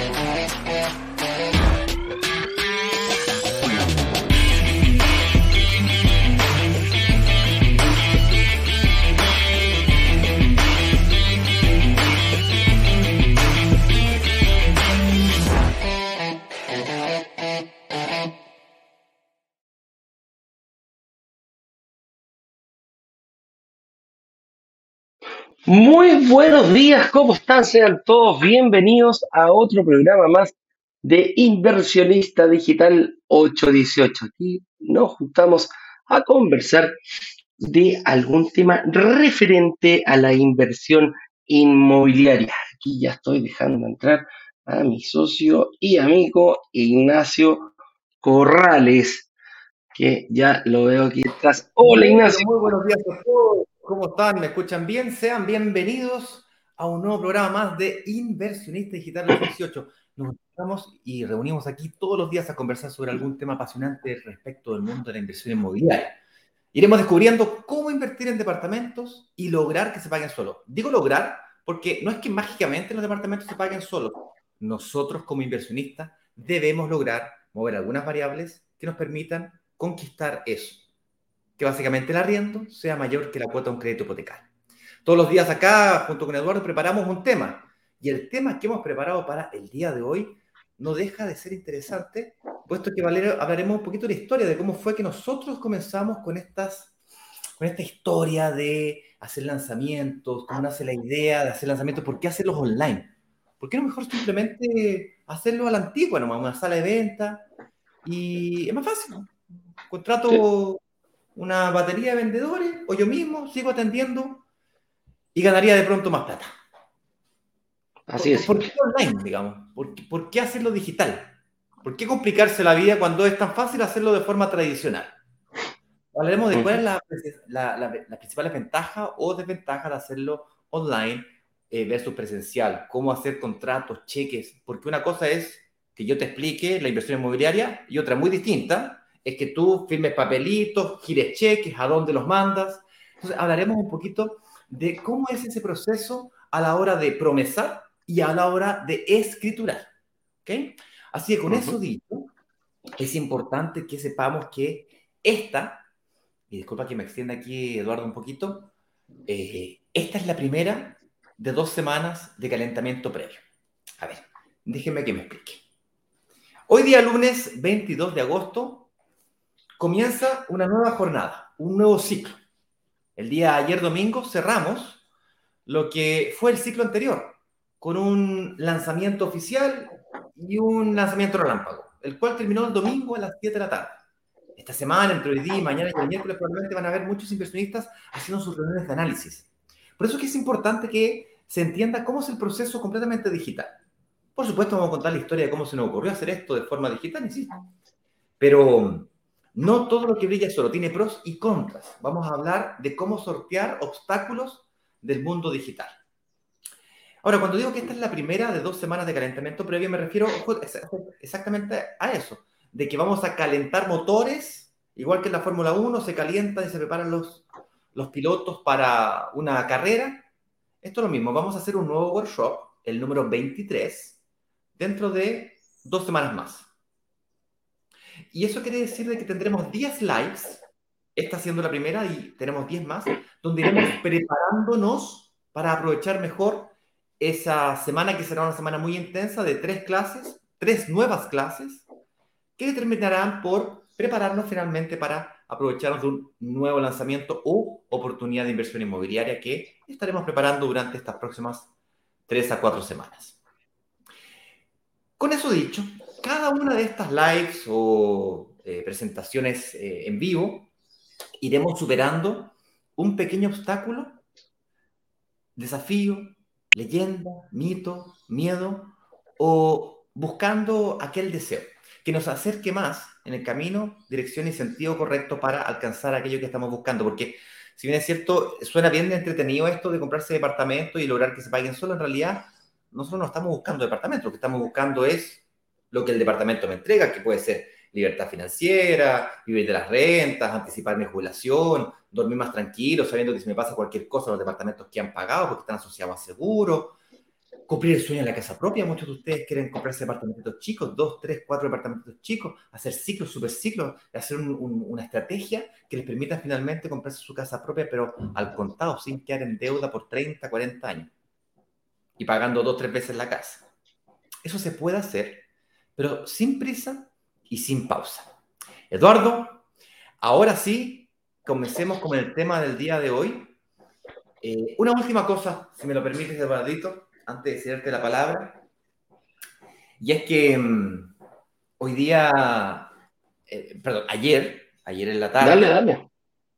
eh, eh. Muy buenos días, ¿cómo están? Sean todos bienvenidos a otro programa más de Inversionista Digital 818. Aquí nos juntamos a conversar de algún tema referente a la inversión inmobiliaria. Aquí ya estoy dejando entrar a mi socio y amigo Ignacio Corrales, que ya lo veo aquí detrás. Hola Ignacio. Muy buenos días a todos. ¿Cómo están? ¿Me escuchan bien? Sean bienvenidos a un nuevo programa más de Inversionista Digital 18. Nos encontramos y reunimos aquí todos los días a conversar sobre algún tema apasionante respecto del mundo de la inversión inmobiliaria. Iremos descubriendo cómo invertir en departamentos y lograr que se paguen solos. Digo lograr porque no es que mágicamente los departamentos se paguen solos. Nosotros como inversionistas debemos lograr mover algunas variables que nos permitan conquistar eso que básicamente el arriendo sea mayor que la cuota de un crédito hipotecario. Todos los días acá, junto con Eduardo, preparamos un tema. Y el tema que hemos preparado para el día de hoy no deja de ser interesante, puesto que hablaremos un poquito de la historia, de cómo fue que nosotros comenzamos con, estas, con esta historia de hacer lanzamientos, cómo nace la idea de hacer lanzamientos, por qué hacerlos online. ¿Por qué no mejor simplemente hacerlo a la antigua, nomás, una sala de venta? Y es más fácil. Contrato una batería de vendedores o yo mismo sigo atendiendo y ganaría de pronto más plata. Así es. ¿Por qué online, digamos? ¿Por qué, hacerlo digital? ¿Por qué complicarse la vida cuando es tan fácil hacerlo de forma tradicional? Hablaremos de cuál es la, la, principal ventaja o desventaja de hacerlo online eh, versus presencial. Cómo hacer contratos, cheques. Porque una cosa es que yo te explique la inversión inmobiliaria y otra muy distinta es que tú firmes papelitos, gires cheques, a dónde los mandas. Entonces, hablaremos un poquito de cómo es ese proceso a la hora de promesar y a la hora de escriturar. ¿okay? Así que con eso dicho, es importante que sepamos que esta, y disculpa que me extienda aquí, Eduardo, un poquito, eh, esta es la primera de dos semanas de calentamiento previo. A ver, déjenme que me explique. Hoy día lunes 22 de agosto comienza una nueva jornada, un nuevo ciclo. El día ayer domingo cerramos lo que fue el ciclo anterior, con un lanzamiento oficial y un lanzamiento relámpago, el cual terminó el domingo a las 7 de la tarde. Esta semana, entre hoy día y mañana y el miércoles, probablemente van a haber muchos inversionistas haciendo sus reuniones de análisis. Por eso es que es importante que se entienda cómo es el proceso completamente digital. Por supuesto, vamos a contar la historia de cómo se nos ocurrió hacer esto de forma digital, insisto. Pero no todo lo que brilla solo tiene pros y contras. Vamos a hablar de cómo sortear obstáculos del mundo digital. Ahora, cuando digo que esta es la primera de dos semanas de calentamiento previo, me refiero exactamente a eso, de que vamos a calentar motores, igual que en la Fórmula 1, se calientan y se preparan los, los pilotos para una carrera. Esto es lo mismo, vamos a hacer un nuevo workshop, el número 23, dentro de dos semanas más. Y eso quiere decir de que tendremos 10 lives, esta siendo la primera y tenemos 10 más, donde iremos preparándonos para aprovechar mejor esa semana que será una semana muy intensa de tres clases, tres nuevas clases, que terminarán por prepararnos finalmente para aprovecharnos de un nuevo lanzamiento o oportunidad de inversión inmobiliaria que estaremos preparando durante estas próximas tres a cuatro semanas. Con eso dicho, cada una de estas lives o eh, presentaciones eh, en vivo iremos superando un pequeño obstáculo, desafío, leyenda, mito, miedo o buscando aquel deseo que nos acerque más en el camino, dirección y sentido correcto para alcanzar aquello que estamos buscando. Porque si bien es cierto, suena bien entretenido esto de comprarse departamento y lograr que se paguen solo, en realidad nosotros no estamos buscando departamento, lo que estamos buscando es lo que el departamento me entrega, que puede ser libertad financiera, vivir de las rentas, anticipar mi jubilación, dormir más tranquilo, sabiendo que si me pasa cualquier cosa, los departamentos que han pagado porque están asociados a seguro. cumplir el sueño de la casa propia. Muchos de ustedes quieren comprarse departamentos chicos, dos, tres, cuatro departamentos chicos, hacer ciclos, superciclos, hacer una estrategia que les permita finalmente comprarse su casa propia, pero al contado, sin quedar en deuda por 30, 40 años y pagando dos, tres veces la casa. Eso se puede hacer, pero sin prisa y sin pausa. Eduardo, ahora sí, comencemos con el tema del día de hoy. Eh, una última cosa, si me lo permites, Eduardito antes de cederte la palabra. Y es que mm, hoy día, eh, perdón, ayer, ayer en la tarde,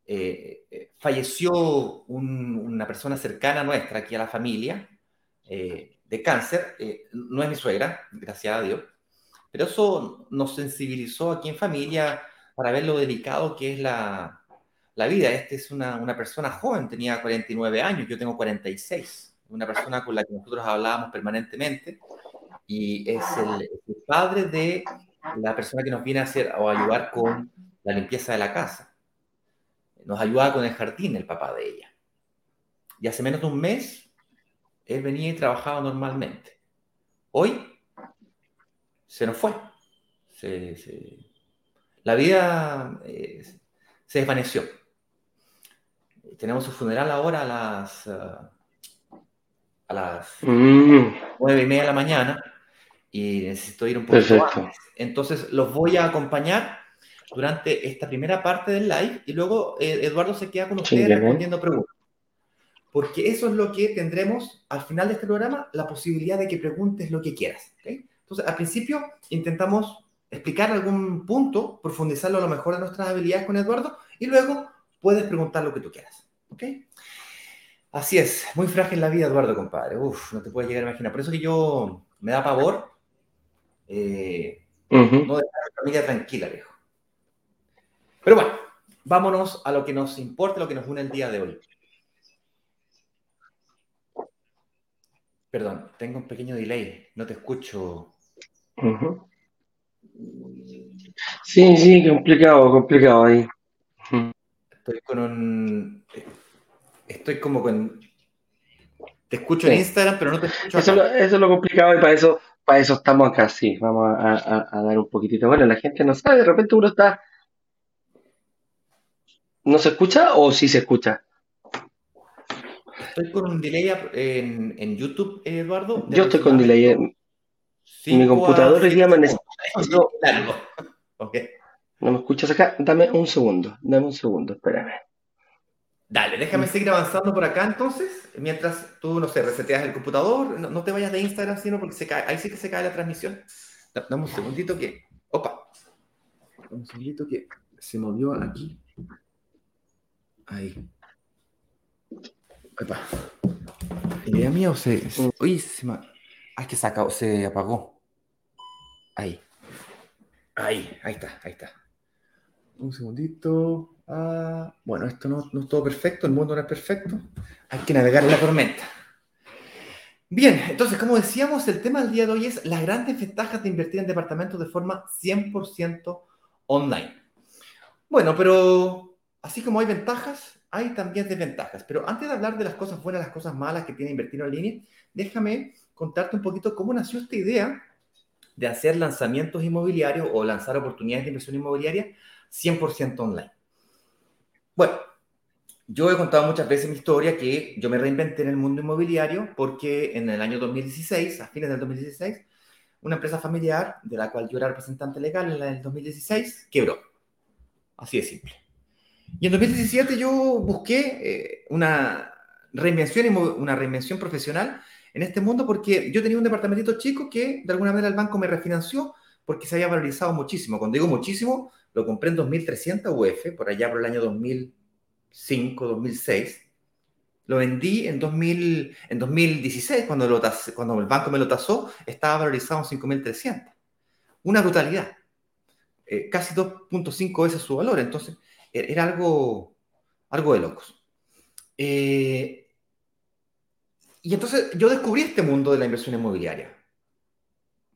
eh, eh, falleció una persona cercana a nuestra, aquí a la familia, de cáncer. no es mi suegra, gracias a Dios. Pero eso nos sensibilizó aquí en familia para ver lo delicado que es la, la vida. Esta es una, una persona joven, tenía 49 años, yo tengo 46 una persona con la que nosotros hablábamos permanentemente y es el, padre de la persona que nos viene a hacer o ayudar con la limpieza de la casa. Nos ayudaba con el jardín el papá de ella. Y hace menos de un mes, él venía y trabajaba normalmente. Hoy se nos fue. la vida eh, se desvaneció. Tenemos su funeral ahora a las ah, a las mm. nueve y media de la mañana y necesito ir un poco antes. Entonces los voy a acompañar durante esta primera parte del live y luego eh, Eduardo se queda con ustedes respondiendo preguntas. Porque eso es lo que tendremos al final de este programa, la posibilidad de que preguntes lo que quieras. Entonces, al principio intentamos explicar algún punto, profundizarlo a lo mejor de nuestras habilidades con Eduardo y luego puedes preguntar lo que tú quieras. ¿ok? Así es, muy frágil la vida, Eduardo, compadre. Uf, no te puedes llegar a imaginar. Por eso que yo me da pavor eh, no dejar a la familia tranquila, viejo. Pero bueno, vámonos a lo que nos importa, lo que nos une el día de hoy. Perdón, tengo un pequeño delay, no te escucho. Sí, sí, complicado, complicado ahí. Estoy con un estoy como con... Te escucho en Instagram, pero no te escucho. Eso, eso, es lo complicado y para eso, para eso estamos acá, sí. Vamos a, dar un poquitito. Bueno, la gente no sabe, de repente uno está... ¿No se escucha o sí se escucha? Estoy con un delay en, en YouTube, Eduardo. Yo estoy con delay. Mi computador ya amanece. No, okay. no me escuchas acá. Dame un segundo. Dame un segundo, espérame. Dale, déjame seguir avanzando por acá entonces, mientras tú, no sé, reseteas el computador, no, te vayas de Instagram, sino porque se cae, ahí sí que se cae la transmisión. Dame un segundito que, opa, un segundito que se movió aquí. Ahí. Opa. ¿Idea mía o se, uy, se me, ay, que se, se apagó. Ahí. Ahí, ahí está, ahí está. Un segundito. Ah, bueno, esto no, es todo perfecto, el mundo no es perfecto, hay que navegar en la tormenta. Bien, entonces, como decíamos, el tema del día de hoy es las grandes ventajas de invertir en departamentos de forma 100% online. Bueno, pero así como hay ventajas, hay también desventajas. Pero antes de hablar de las cosas buenas, las cosas malas que tiene invertir en línea, déjame contarte un poquito cómo nació esta idea de hacer lanzamientos inmobiliarios o lanzar oportunidades de inversión inmobiliaria 100% online. Bueno, yo he contado muchas veces mi historia que yo me reinventé en el mundo inmobiliario porque en el año 2016, a fines del 2016, una empresa familiar de la cual yo era representante legal en el 2016 quebró. Así de simple. Y en 2017 yo busqué eh, una reinvención, una reinvención profesional en este mundo porque yo tenía un departamentito chico que de alguna manera el banco me refinanció porque se había valorizado muchísimo. Cuando digo muchísimo, lo compré en 2.300 UF, por allá por el año 2005, 2006. Lo vendí en, 2000, en 2016, cuando, lo cuando el banco me lo tasó, estaba valorizado en 5.300. Una brutalidad. Eh, casi 2.5 veces su valor. Entonces, e-, era algo, algo de locos. Eh, y entonces yo descubrí este mundo de la inversión inmobiliaria.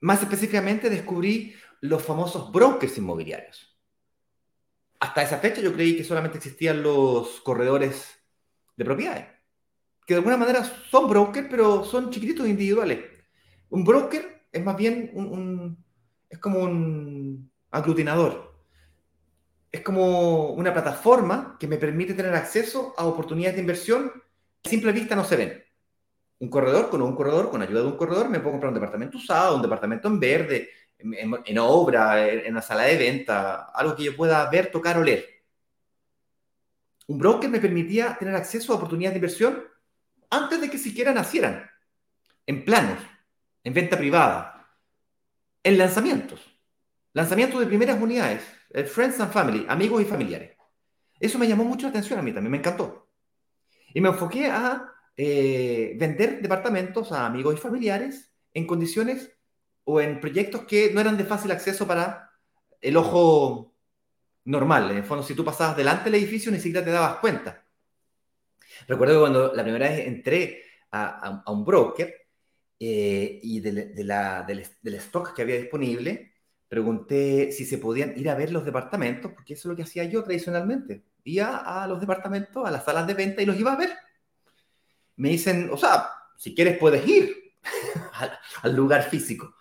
Más específicamente descubrí los famosos brokers inmobiliarios hasta esa fecha yo creí que solamente existían los corredores de propiedades. que de alguna manera son brokers, pero son chiquititos individuales. Un broker es más bien un, es como un aglutinador. Es como una plataforma que me permite tener acceso a oportunidades de inversión que a simple vista no se ven. Un corredor, con un corredor, con ayuda de un corredor, me puedo comprar un departamento usado, un departamento en verde, en, obra, en, una sala de venta, algo que yo pueda ver, tocar o leer. Un broker me permitía tener acceso a oportunidades de inversión antes de que siquiera nacieran, en planos, en venta privada, en lanzamientos, lanzamientos de primeras unidades, el Friends and Family, amigos y familiares. Eso me llamó mucho la atención a mí también, me encantó. Y me enfoqué a eh, vender departamentos a amigos y familiares en condiciones o en proyectos que no eran de fácil acceso para el ojo normal. En el fondo, si tú pasabas delante del edificio, ni siquiera te dabas cuenta. Recuerdo que cuando la primera vez entré a, un broker eh, y de, la, del, stock que había disponible, pregunté si se podían ir a ver los departamentos, porque eso es lo que hacía yo tradicionalmente. Iba a los departamentos, a las salas de venta y los iba a ver. Me dicen, o sea, si quieres puedes ir al lugar físico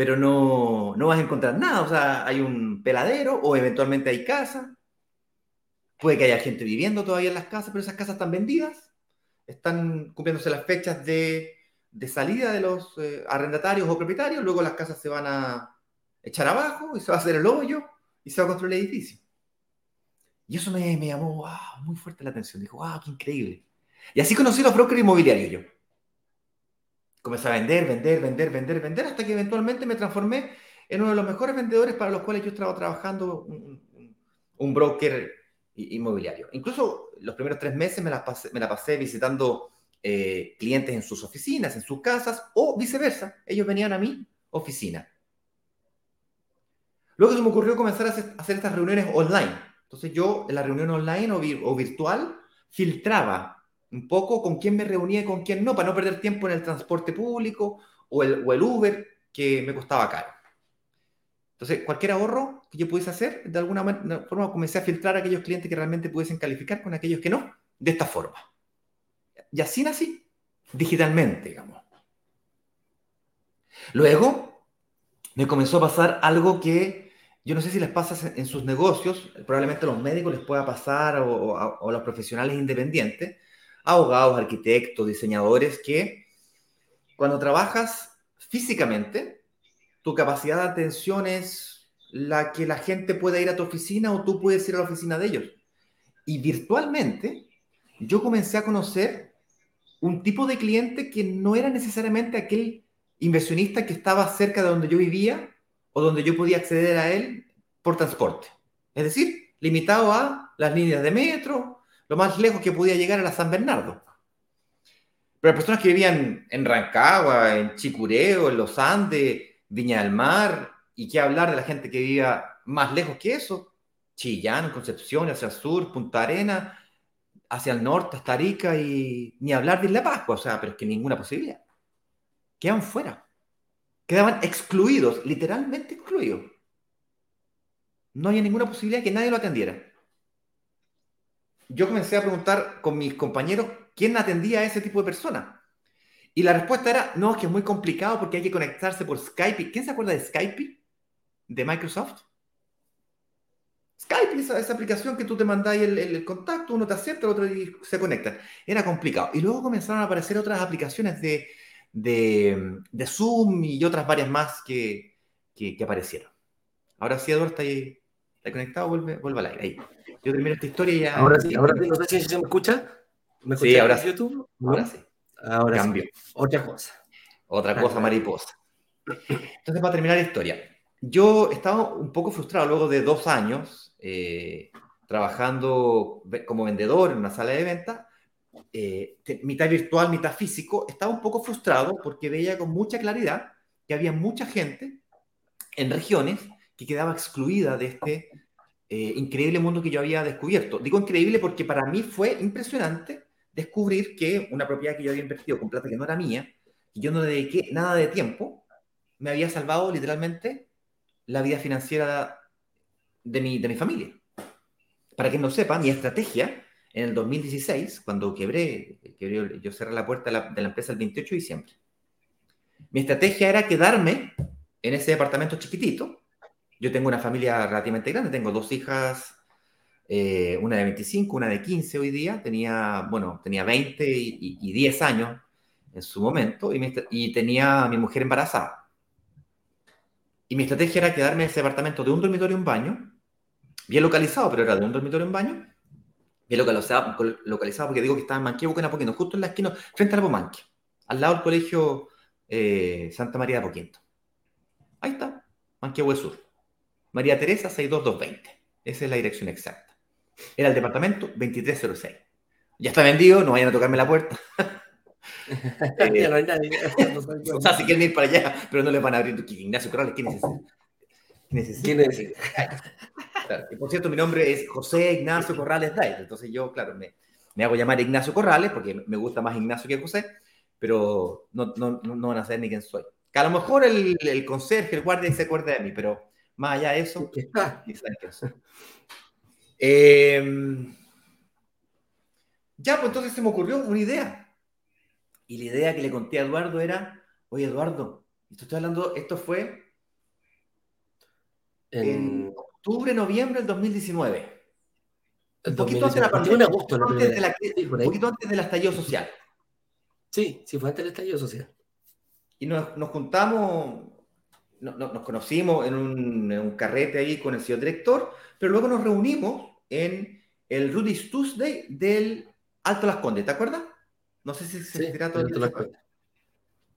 pero no, no vas a encontrar nada. O sea, hay un peladero o eventualmente hay casa. Puede que haya gente viviendo todavía en las casas, pero esas casas están vendidas. Están cumpliéndose las fechas de, de salida de los eh, arrendatarios o propietarios. Luego las casas se van a echar abajo y se va a hacer el hoyo y se va a construir el edificio. Y eso me, me llamó muy fuerte la atención. Dijo, wow, qué increíble. Y así conocí los brokers inmobiliarios yo comencé a vender, vender, vender, vender, vender, hasta que eventualmente me transformé en uno de los mejores vendedores para los cuales yo estaba trabajando un, broker inmobiliario. Incluso los primeros tres meses me la pasé, me la pasé visitando eh, clientes en sus oficinas, en sus casas, o viceversa. Ellos venían a mi oficina. Luego se me ocurrió comenzar a hacer, estas reuniones online. Entonces yo en la reunión online o virtual filtraba un poco con quién me reunía y con quién no, para no perder tiempo en el transporte público o el, o Uber, que me costaba caro. Entonces, cualquier ahorro que yo pudiese hacer, de alguna forma comencé a filtrar a aquellos clientes que realmente pudiesen calificar con aquellos que no, de esta forma. Y así nací, digitalmente, digamos. Luego, me comenzó a pasar algo que yo no sé si les pasa en sus negocios, probablemente a los médicos les pueda pasar o, o a los profesionales independientes, abogados, arquitectos, diseñadores, que cuando trabajas físicamente, tu capacidad de atención es la que la gente puede ir a tu oficina o tú puedes ir a la oficina de ellos. Y virtualmente, yo comencé a conocer un tipo de cliente que no era necesariamente aquel inversionista que estaba cerca de donde yo vivía o donde yo podía acceder a él por transporte. Es decir, limitado a las líneas de metro, lo más lejos que podía llegar era San Bernardo. Pero las personas que vivían en Rancagua, en Chicureo, en Los Andes, Viña del Mar, y qué hablar de la gente que vivía más lejos que eso, Chillán, Concepción, hacia el sur, Punta Arena, hacia el norte, hasta Arica, y ni hablar de La Pascua, o sea, pero es que ninguna posibilidad. Quedaban fuera. Quedaban excluidos, literalmente excluidos. No había ninguna posibilidad que nadie lo atendiera yo comencé a preguntar con mis compañeros quién atendía a ese tipo de personas. Y la respuesta era, no, es que es muy complicado porque hay que conectarse por Skype. ¿Quién se acuerda de Skype? De Microsoft. Skype, esa, esa aplicación que tú te mandáis el, contacto, uno te acepta, el otro se conecta. Era complicado. Y luego comenzaron a aparecer otras aplicaciones de, de, de Zoom y otras varias más que, que, aparecieron. Ahora sí, Eduardo, está ahí, conectado, vuelve, vuelve al aire. Ahí. Yo termino esta historia y ya. Ahora sí, ahora sí, no sé si se me escucha. ¿Me sí, ahora sí. YouTube? Ahora sí. Ahora Cambio. Otra cosa. Otra cosa mariposa. Entonces, para terminar la historia, yo estaba un poco frustrado luego de dos años eh, trabajando como vendedor en una sala de venta, eh, mitad virtual, mitad físico. Estaba un poco frustrado porque veía con mucha claridad que había mucha gente en regiones que quedaba excluida de este eh, increíble mundo que yo había descubierto. Digo increíble porque para mí fue impresionante descubrir que una propiedad que yo había invertido con plata que no era mía, y yo no dediqué nada de tiempo, me había salvado literalmente la vida financiera de mi, de mi familia. Para que no sepa, mi estrategia en el 2016, cuando quebré, yo cerré la puerta de la, empresa el 28 de diciembre. Mi estrategia era quedarme en ese departamento chiquitito. Yo tengo una familia relativamente grande, tengo dos hijas, eh, una de 25, una de 15 hoy día, tenía, bueno, tenía 20 y, 10 años en su momento, y, tenía mi mujer embarazada. Y mi estrategia era quedarme en ese departamento de un dormitorio y un baño, bien localizado, pero era de un dormitorio y un baño, bien localizado, localizado porque digo que estaba en Manquehue, Apoquinto, justo en la esquina, frente al Bomanque, al lado del colegio eh, Santa María de Apoquinto. Ahí está, Manquehue Sur. María Teresa 62220. Esa es la dirección exacta. Era el departamento 2306. Ya está vendido, no vayan a tocarme la puerta. Eh, no hay nadie. o sea, si quieren ir para allá, pero no les van a abrir. Ignacio Corrales, ¿quién es ese? ¿Quién es ese? Y por cierto, mi nombre es José Ignacio Corrales Day. Entonces yo, claro, me, me, hago llamar Ignacio Corrales porque me gusta más Ignacio que José, pero no, no, no van a saber ni quién soy. Que a lo mejor el, el conserje, el guardia se acuerda de mí, pero más allá de eso, eh, ya, pues entonces se me ocurrió una idea. Y la idea que le conté a Eduardo era, oye Eduardo, esto estoy hablando, esto fue en, octubre, noviembre del 2019. Un poquito antes de la pandemia, un poquito antes del estallido social. Sí, sí, fue antes del estallido social. Y nos, nos juntamos, nos conocimos en un, carrete ahí con el señor director, pero luego nos reunimos en el Rudy's Tuesday del Alto Las Condes, ¿te acuerdas? No sé si se sí, todo el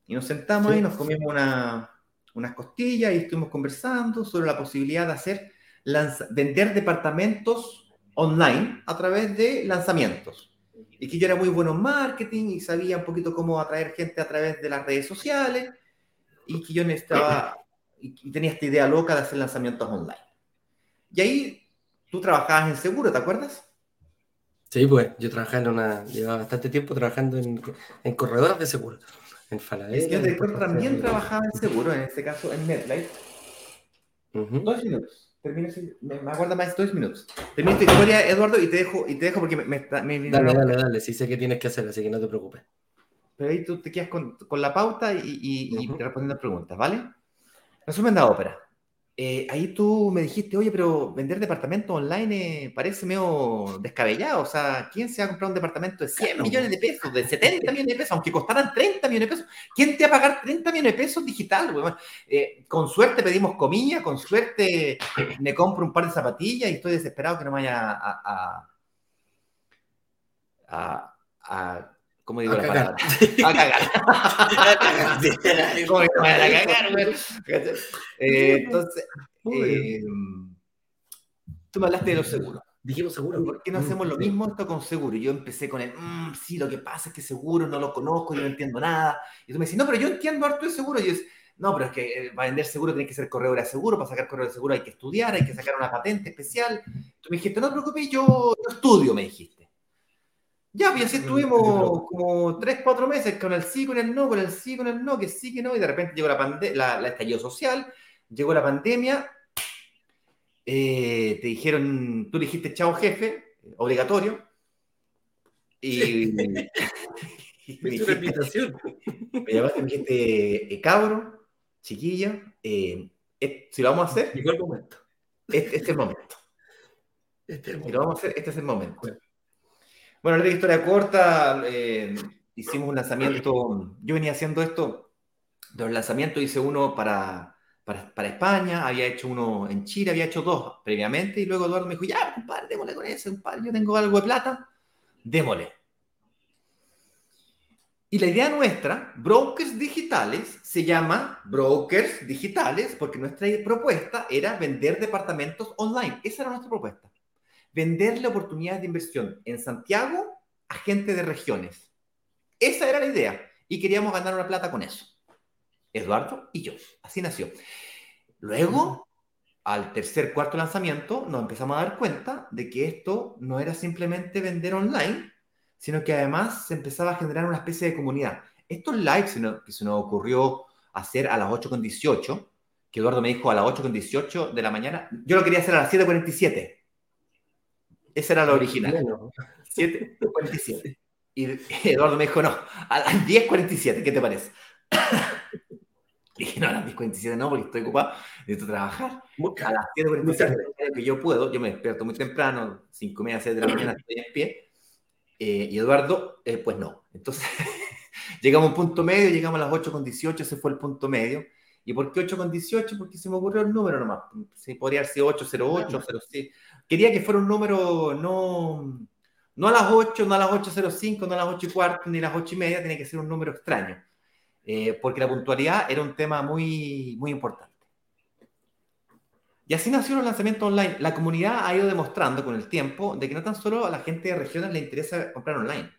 Y nos sentamos ahí, nos comimos una, unas costillas y estuvimos conversando sobre la posibilidad de hacer vender departamentos online a través de lanzamientos. Y que yo era muy bueno en marketing y sabía un poquito cómo atraer gente a través de las redes sociales y que yo necesitaba y tenía esta idea loca de hacer lanzamientos online. Y ahí tú trabajabas en seguro, ¿te acuerdas? Sí, pues yo trabajaba en una, llevaba bastante tiempo trabajando en, en corredores de seguro, en Falabella. Yo después también trabajaba en seguro, en este caso en NetLife. Dos minutos. Termino, me, me aguarda más dos minutos. Termino tu historia, Eduardo, y te dejo, y te dejo porque me, me, me Dale, dale, dale, sí sé qué tienes que hacer, así que no te preocupes. Pero ahí tú te quedas con, con la pauta y, y, y respondiendo preguntas, ¿vale? Resumen de ópera. Eh, ahí tú me dijiste, oye, pero vender departamento online parece medio descabellado. O sea, ¿quién se va a comprar un departamento de 100 millones de pesos, de 70 millones de pesos, aunque costaran 30 millones de pesos? ¿Quién te va a pagar 30 millones de pesos digital? Eh, con suerte pedimos comida, con suerte me compro un par de zapatillas y estoy desesperado que no vaya a, a, a ¿Cómo digo a la cagar. palabra? A cagar. ¿Cómo a cagar, güey? Eh, entonces, eh, tú me hablaste de los seguros. Dijimos seguro. ¿Por qué no hacemos lo mismo esto con seguro? Yo empecé con el, mmm, sí, lo que pasa es que seguro no lo conozco, yo no entiendo nada. Y tú me dices, no, pero yo entiendo harto de seguro. Y yo dices, no, pero es que para vender seguro tiene que ser corredor de seguro, para sacar corredor de seguro hay que estudiar, hay que sacar una patente especial. Tú me dijiste, no te preocupes, yo, yo estudio, me dijiste. Ya, pues así estuvimos como tres, cuatro meses con el sí, con el no, con el sí, con el no, que sí, que no, y de repente llegó la, pandemia, la, estallido social, llegó la pandemia, eh, te dijeron, tú dijiste chao jefe, obligatorio, y, me, dijiste, invitación. me llamaste me dijiste, eh, cabro, chiquilla, eh, si lo vamos a hacer, llegó el momento. Este, este es el momento. Este Si lo vamos a hacer, este es el momento. Bueno, la historia corta, eh, hicimos un lanzamiento, yo venía haciendo esto, de los lanzamientos hice uno para, para, España, había hecho uno en Chile, había hecho dos previamente, y luego Eduardo me dijo, ya, compadre, démosle con ese, compadre, yo tengo algo de plata, démosle. Y la idea nuestra, brokers digitales, se llama brokers digitales porque nuestra propuesta era vender departamentos online. Esa era nuestra propuesta venderle oportunidades de inversión en Santiago a gente de regiones. Esa era la idea y queríamos ganar una plata con eso. Eduardo y yo. Así nació. Luego, al tercer, cuarto lanzamiento, nos empezamos a dar cuenta de que esto no era simplemente vender online, sino que además se empezaba a generar una especie de comunidad. Estos lives que se nos ocurrió hacer a las 8.18, que Eduardo me dijo a las 8.18 de la mañana, yo lo quería hacer a las 7.47 Esa era la original. 7.47. Y Eduardo me dijo, no, a las 10.47, ¿qué te parece? dije, no, a las 10.47 no, porque estoy ocupado, necesito trabajar. A las 7.47 que yo puedo, yo me despierto muy temprano, 5 media, 6 de la mañana, estoy en pie. Eh, y Eduardo, eh, pues no. Entonces, llegamos a un punto medio, llegamos a las 8.18, ese fue el punto medio. ¿Y por qué 8.18? Porque se me ocurrió el número nomás. Se podría ser 808, 06. Quería que fuera un número no, no a las 8, no a las 8.05, no a las 8 y cuarto, ni a las 8 y media, tiene que ser un número extraño. Eh, porque la puntualidad era un tema muy, muy importante. Y así nació el lanzamiento online. La comunidad ha ido demostrando con el tiempo de que no tan solo a la gente de regiones le interesa comprar online.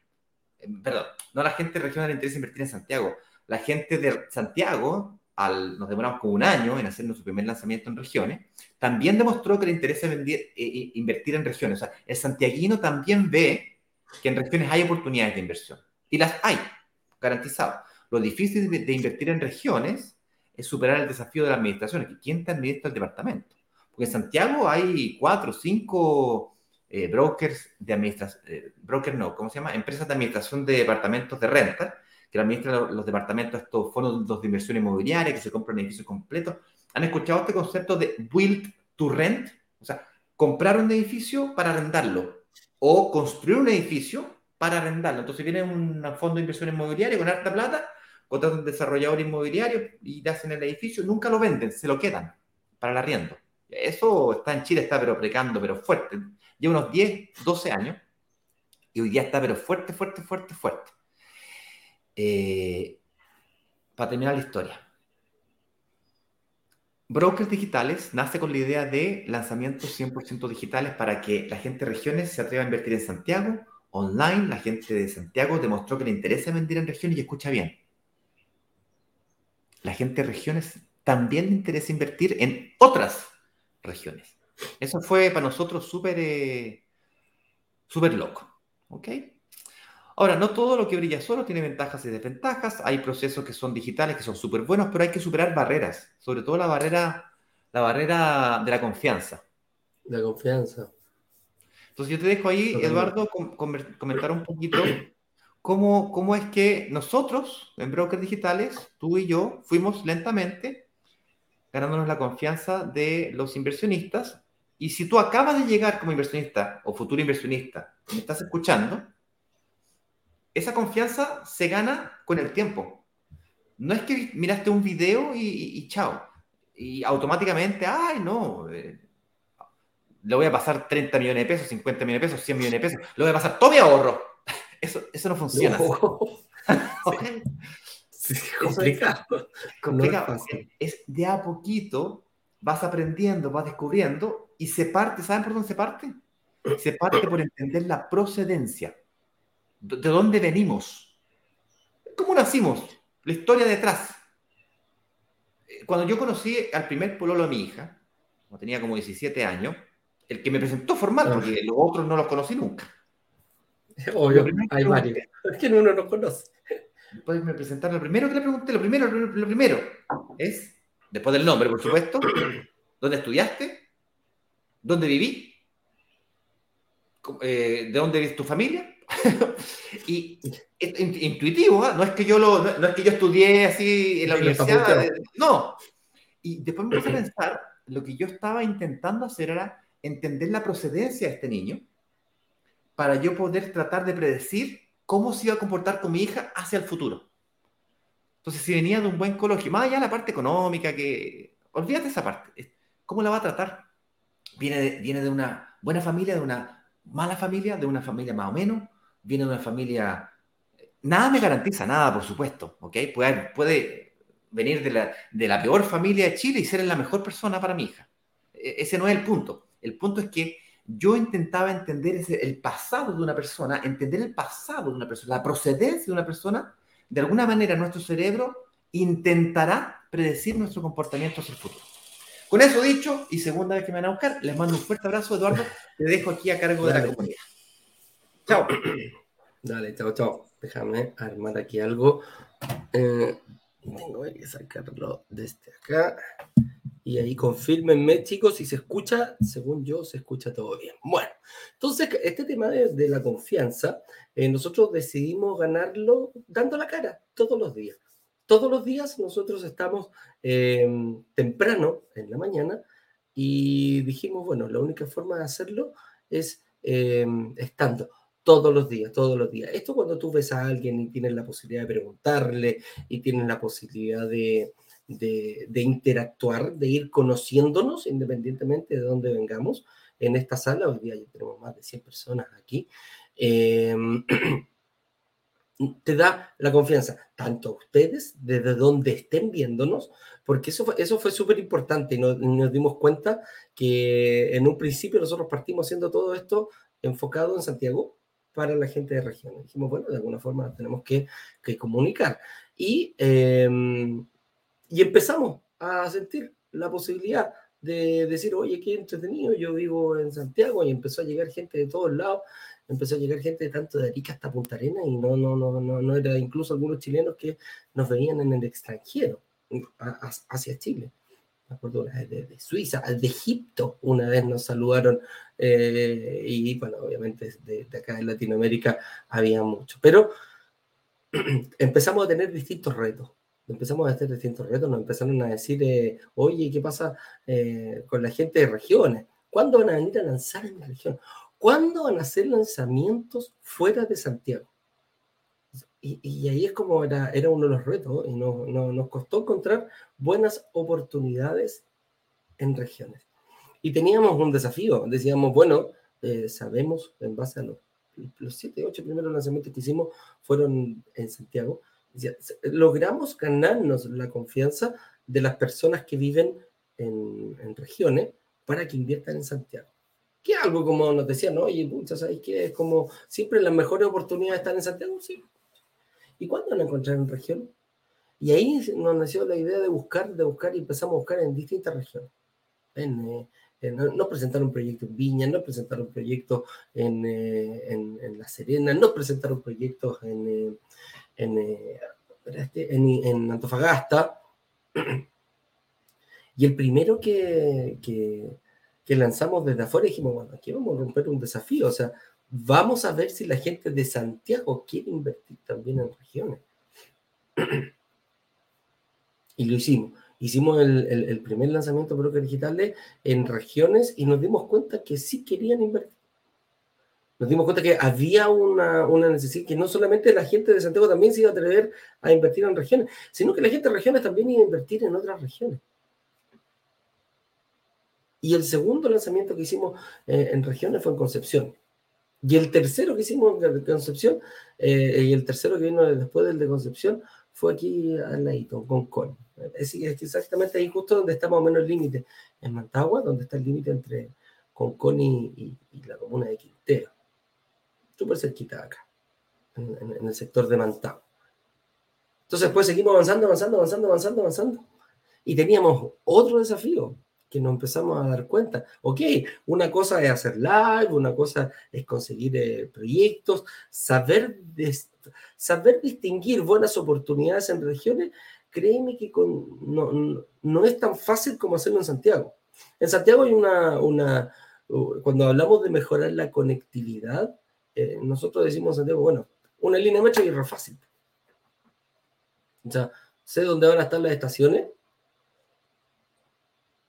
Eh, perdón, no a la gente de regiones le interesa invertir en Santiago. La gente de Santiago nos demoramos como un año en hacer nuestro primer lanzamiento en regiones, también demostró que le interesa eh, eh, invertir en regiones. O sea, el santiaguino también ve que en regiones hay oportunidades de inversión. Y las hay, garantizado. Lo difícil de, invertir en regiones es superar el desafío de la administración, que quién te administra el departamento. Porque en Santiago hay cuatro cinco eh, brokers de administración, brokers no, ¿cómo se llama? Empresas de administración de departamentos de renta, que administran los, departamentos, estos fondos de inversión inmobiliaria, que se compran edificios completos. ¿Han escuchado este concepto de build to rent? O sea, comprar un edificio para arrendarlo o construir un edificio para arrendarlo. Entonces viene un fondo de inversión inmobiliaria con harta plata, contratan un desarrollador inmobiliario y hacen el edificio, nunca lo venden, se lo quedan para el arriendo. Eso está en Chile, está pero precando, pero fuerte. Lleva unos 10, 12 años y hoy día está pero fuerte, fuerte, fuerte, fuerte. Eh, para terminar la historia. Brokers Digitales nace con la idea de lanzamientos 100% digitales para que la gente de regiones se atreva a invertir en Santiago. Online, la gente de Santiago demostró que le interesa vender en regiones y escucha bien. La gente de regiones también le interesa invertir en otras regiones. Eso fue para nosotros súper eh, súper loco. ¿Ok? Ahora, no todo lo que brilla solo tiene ventajas y desventajas. Hay procesos que son digitales, que son súper buenos, pero hay que superar barreras, sobre todo la barrera, la barrera de la confianza. La confianza. Entonces yo te dejo ahí, Eduardo, comentar un poquito cómo, cómo es que nosotros, en Brokers Digitales, tú y yo, fuimos lentamente ganándonos la confianza de los inversionistas. Y si tú acabas de llegar como inversionista o futuro inversionista, me estás escuchando, esa confianza se gana con el tiempo. No es que miraste un video y, chao. Y automáticamente, ay, no, eh, le voy a pasar 30 millones de pesos, 50 millones de pesos, 100 millones de pesos, le voy a pasar todo mi ahorro. Eso, eso no funciona. Es complicado. Es, de a poquito, vas aprendiendo, vas descubriendo y se parte, ¿saben por dónde se parte? Se parte por entender la procedencia de dónde venimos, cómo nacimos, la historia detrás. Eh, cuando yo conocí al primer pololo de mi hija, cuando tenía como 17 años, el que me presentó formal, porque los otros no los conocí nunca. Obvio, hay varios. Es que uno no conoce. Después me presentaron, lo primero que le pregunté, lo primero, lo primero es, después del nombre, por supuesto, ¿dónde estudiaste? ¿Dónde viví? Eh, ¿De dónde es tu familia? y intuitivo, ¿ah? no es que yo lo, no, es que yo estudié así en la universidad, no. Y después me puse a pensar, lo que yo estaba intentando hacer era entender la procedencia de este niño para yo poder tratar de predecir cómo se iba a comportar con mi hija hacia el futuro. Entonces, si venía de un buen colegio, más allá de la parte económica, que olvídate esa parte, ¿cómo la va a tratar? Viene de, viene de una buena familia, de una mala familia, de una familia más o menos, viene de una familia... Nada me garantiza nada, por supuesto, ¿ok? Puede, puede venir de la, de la peor familia de Chile y ser la mejor persona para mi hija. E, ese no es el punto. El punto es que yo intentaba entender ese, el pasado de una persona, entender el pasado de una persona, la procedencia de una persona, de alguna manera nuestro cerebro intentará predecir nuestro comportamiento hacia el futuro. Con eso dicho, y segunda vez que me van a buscar, les mando un fuerte abrazo, Eduardo. Te dejo aquí a cargo de la comunidad. Chao. Dale, chao, chao. Déjame armar aquí algo. Eh, tengo que sacarlo desde acá. Y ahí confirmenme, chicos, si se escucha, según yo, se escucha todo bien. Bueno, entonces, este tema de, la confianza, eh, nosotros decidimos ganarlo dando la cara todos los días. Todos los días nosotros estamos eh, temprano en la mañana y dijimos, bueno, la única forma de hacerlo es eh, estando todos los días, todos los días. Esto cuando tú ves a alguien y tienes la posibilidad de preguntarle y tienes la posibilidad de, de, interactuar, de ir conociéndonos independientemente de dónde vengamos. En esta sala, hoy día ya tenemos más de 100 personas aquí, em, te da la confianza, tanto a ustedes, desde donde estén viéndonos, porque eso fue, eso fue súper importante y nos, nos, dimos cuenta que en un principio nosotros partimos haciendo todo esto enfocado en Santiago para la gente de región. Dijimos, bueno, de alguna forma tenemos que, que comunicar. Y eh, y empezamos a sentir la posibilidad de decir, oye, qué entretenido, yo vivo en Santiago y empezó a llegar gente de todos lados, empezó a llegar gente de tanto de Arica hasta Punta Arena y no, no, no, no, no era incluso algunos chilenos que nos venían en el extranjero hacia Chile. Acuerdo de, de, Suiza, de Egipto, una vez nos saludaron eh, y bueno, obviamente de, de acá en Latinoamérica había mucho, pero empezamos a tener distintos retos empezamos a hacer distintos retos, nos empezaron a decir, eh, oye, ¿qué pasa eh, con la gente de regiones? ¿Cuándo van a venir a lanzar en la región? ¿Cuándo van a hacer lanzamientos fuera de Santiago? Y, ahí es como era, era uno de los retos y no, nos costó encontrar buenas oportunidades en regiones. Y teníamos un desafío, decíamos, bueno, eh, sabemos en base a los, los siete, ocho primeros lanzamientos que hicimos fueron en Santiago, logramos ganarnos la confianza de las personas que viven en, regiones para que inviertan en Santiago. Que algo como nos decían, ¿no? oye, pucha, ¿sabes qué? Es como siempre las mejores oportunidades están en Santiago, sí. ¿Y cuándo van a encontrar en región? Y ahí nos nació la idea de buscar, de buscar y empezamos a buscar en distintas regiones. Eh, nos presentaron proyectos en Viña, nos presentaron proyectos en, eh, en, La Serena, nos presentaron proyectos eh, eh, en, en, Antofagasta. Y el primero que, que, lanzamos desde afuera dijimos, bueno, aquí vamos a romper un desafío, o sea, vamos a ver si la gente de Santiago quiere invertir también en regiones. Y lo hicimos. Hicimos el, el, primer lanzamiento de Broker Digitales en regiones y nos dimos cuenta que sí querían invertir nos dimos cuenta que había una, una, necesidad, que no solamente la gente de Santiago también se iba a atrever a invertir en regiones, sino que la gente de regiones también iba a invertir en otras regiones. Y el segundo lanzamiento que hicimos eh, en regiones fue en Concepción. Y el tercero que hicimos en Concepción, eh, y el tercero que vino después del de Concepción, fue aquí al ladito, con Con. Es, es exactamente ahí justo donde está más o menos el límite, en Mantagua, donde está el límite entre Concón y, y la comuna de Quintero súper cerquita acá, en, el sector de Mantao. Entonces, pues seguimos avanzando, avanzando, avanzando, avanzando, avanzando. Y teníamos otro desafío que nos empezamos a dar cuenta. Ok, una cosa es hacer live, una cosa es conseguir eh, proyectos, saber, saber distinguir buenas oportunidades en regiones. Créeme que con, no, no, es tan fácil como hacerlo en Santiago. En Santiago hay una, una, cuando hablamos de mejorar la conectividad, eh, nosotros decimos Santiago, bueno, una línea de metro y es fácil. O sea, sé dónde van a estar las estaciones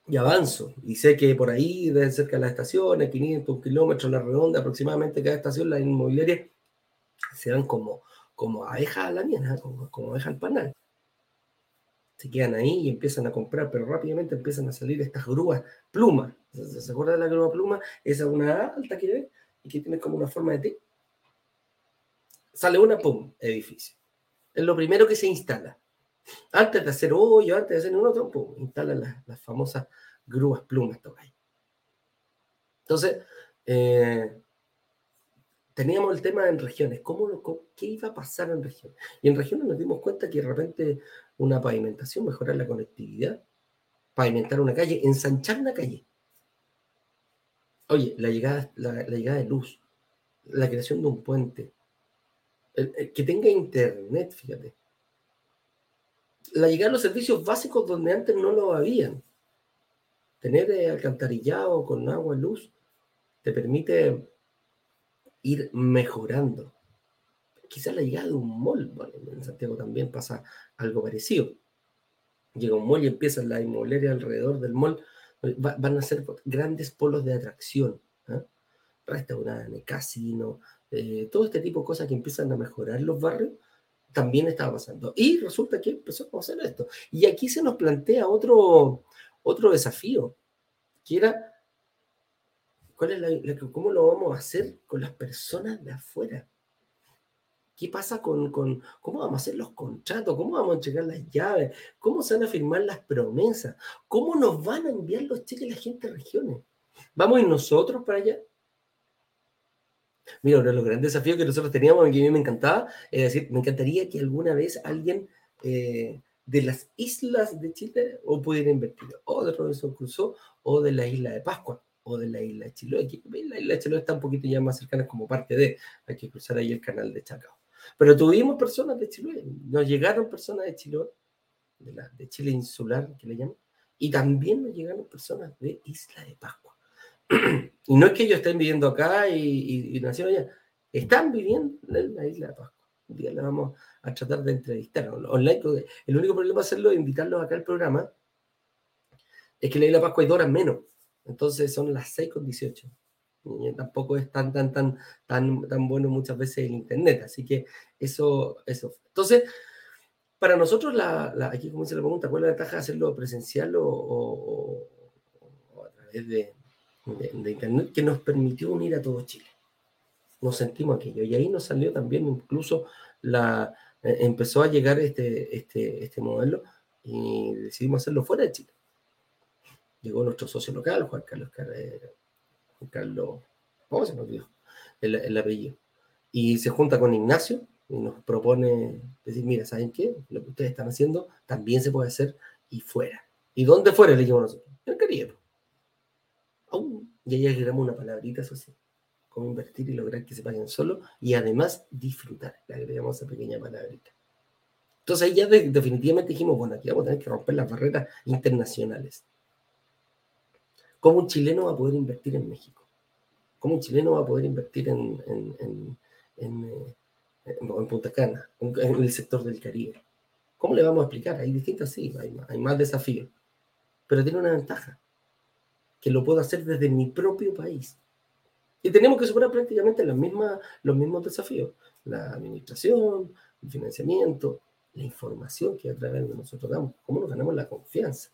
y avanzo. Y sé que por ahí, desde cerca de las estaciones, 500 kilómetros la redonda, aproximadamente cada estación, las inmobiliarias se dan como, como abejas a la miena, como, como abejas al panal. Se quedan ahí y empiezan a comprar, pero rápidamente empiezan a salir estas grúas plumas. ¿Se, acuerdan de la grúa pluma? Esa es una alta que ve y que tiene como una forma de T. Sale una, pum, edificio. Es lo primero que se instala. Antes de hacer hoyo, antes de hacer un otro, pum, instalan las, famosas grúas plumas ahí. Entonces, eh, teníamos el tema en regiones. ¿Cómo, ¿Qué iba a pasar en regiones? Y en regiones nos dimos cuenta que de repente una pavimentación, mejorar la conectividad, pavimentar una calle, ensanchar una calle, Oye, la llegada, la, llegada de luz, la creación de un puente, que tenga internet, fíjate. La llegada de los servicios básicos donde antes no lo habían. tener eh, alcantarillado con agua y luz te permite ir mejorando. Quizás la llegada de un mall, en Santiago también pasa algo parecido. Llega un mall y empiezan la inmobiliaria alrededor del mall, van a ser grandes polos de atracción. ¿eh? Restaurantes, casinos, eh, todo este tipo de cosas que empiezan a mejorar los barrios, también estaba pasando. Y resulta que empezó a hacer esto. Y aquí se nos plantea otro, otro desafío, que era ¿Cuál es la, ¿Cómo lo vamos a hacer con las personas de afuera? ¿Qué pasa con, con, cómo vamos a hacer los contratos? ¿Cómo vamos a entregar las llaves? ¿Cómo se van a firmar las promesas? ¿Cómo nos van a enviar los cheques la gente de regiones? ¿Vamos a ir nosotros para allá? Mira, uno de los grandes desafíos que nosotros teníamos, que a mí me encantaba, es decir, me encantaría que alguna vez alguien eh, de las islas de Chile o pudiera invertir, o de Robinson Crusoe, o de la isla de Pascua o de la isla de Chiloé. La isla de Chiloé está un poquito ya más cercana como parte de, hay que cruzar ahí el canal de Chacao. Pero tuvimos personas de Chiloé, nos llegaron personas de Chiloé, de, la, de Chile insular, que le llaman, y también nos llegaron personas de Isla de Pascua. Y no es que ellos estén viviendo acá y, y, nacieron allá, están viviendo en la Isla de Pascua. Un día le vamos a tratar de entrevistar online. El único problema hacerlo, invitarlos acá al programa, es que la Isla de Pascua hay horas menos. Entonces son las 6 con 18. Y tampoco es tan, tan, tan, tan, tan bueno muchas veces el Internet. Así que eso, eso. Entonces, para nosotros, la, aquí se la pregunta, ¿cuál es la ventaja de hacerlo presencial o, a través de, Internet que nos permitió unir a todo Chile? Nos sentimos aquello. Y ahí nos salió también incluso la... Eh, empezó a llegar este, este, este modelo y decidimos hacerlo fuera de Chile llegó nuestro socio local, Juan Carlos, Juan Carlos ¿cómo se nos olvidó? El, apellido. Y se junta con Ignacio y nos propone decir, mira, ¿saben qué? Lo que ustedes están haciendo también se puede hacer y fuera. ¿Y dónde fuera? Le dijimos nosotros. En el Caribe. Y ahí agregamos una palabrita, eso. Cómo invertir y lograr que se paguen solo y además disfrutar. Le agregamos esa pequeña palabrita. Entonces ahí ya definitivamente dijimos, bueno, aquí vamos a tener que romper las barreras internacionales. ¿Cómo un chileno va a poder invertir en México? ¿Cómo un chileno va a poder invertir en, en, en, eh, Punta Cana, en, el sector del Caribe? ¿Cómo le vamos a explicar? Hay distintas, sí, hay, más desafíos. Pero tiene una ventaja, que lo puedo hacer desde mi propio país. Y tenemos que superar prácticamente los mismos desafíos. La administración, el financiamiento, la información que a través de nosotros damos. ¿Cómo nos ganamos la confianza?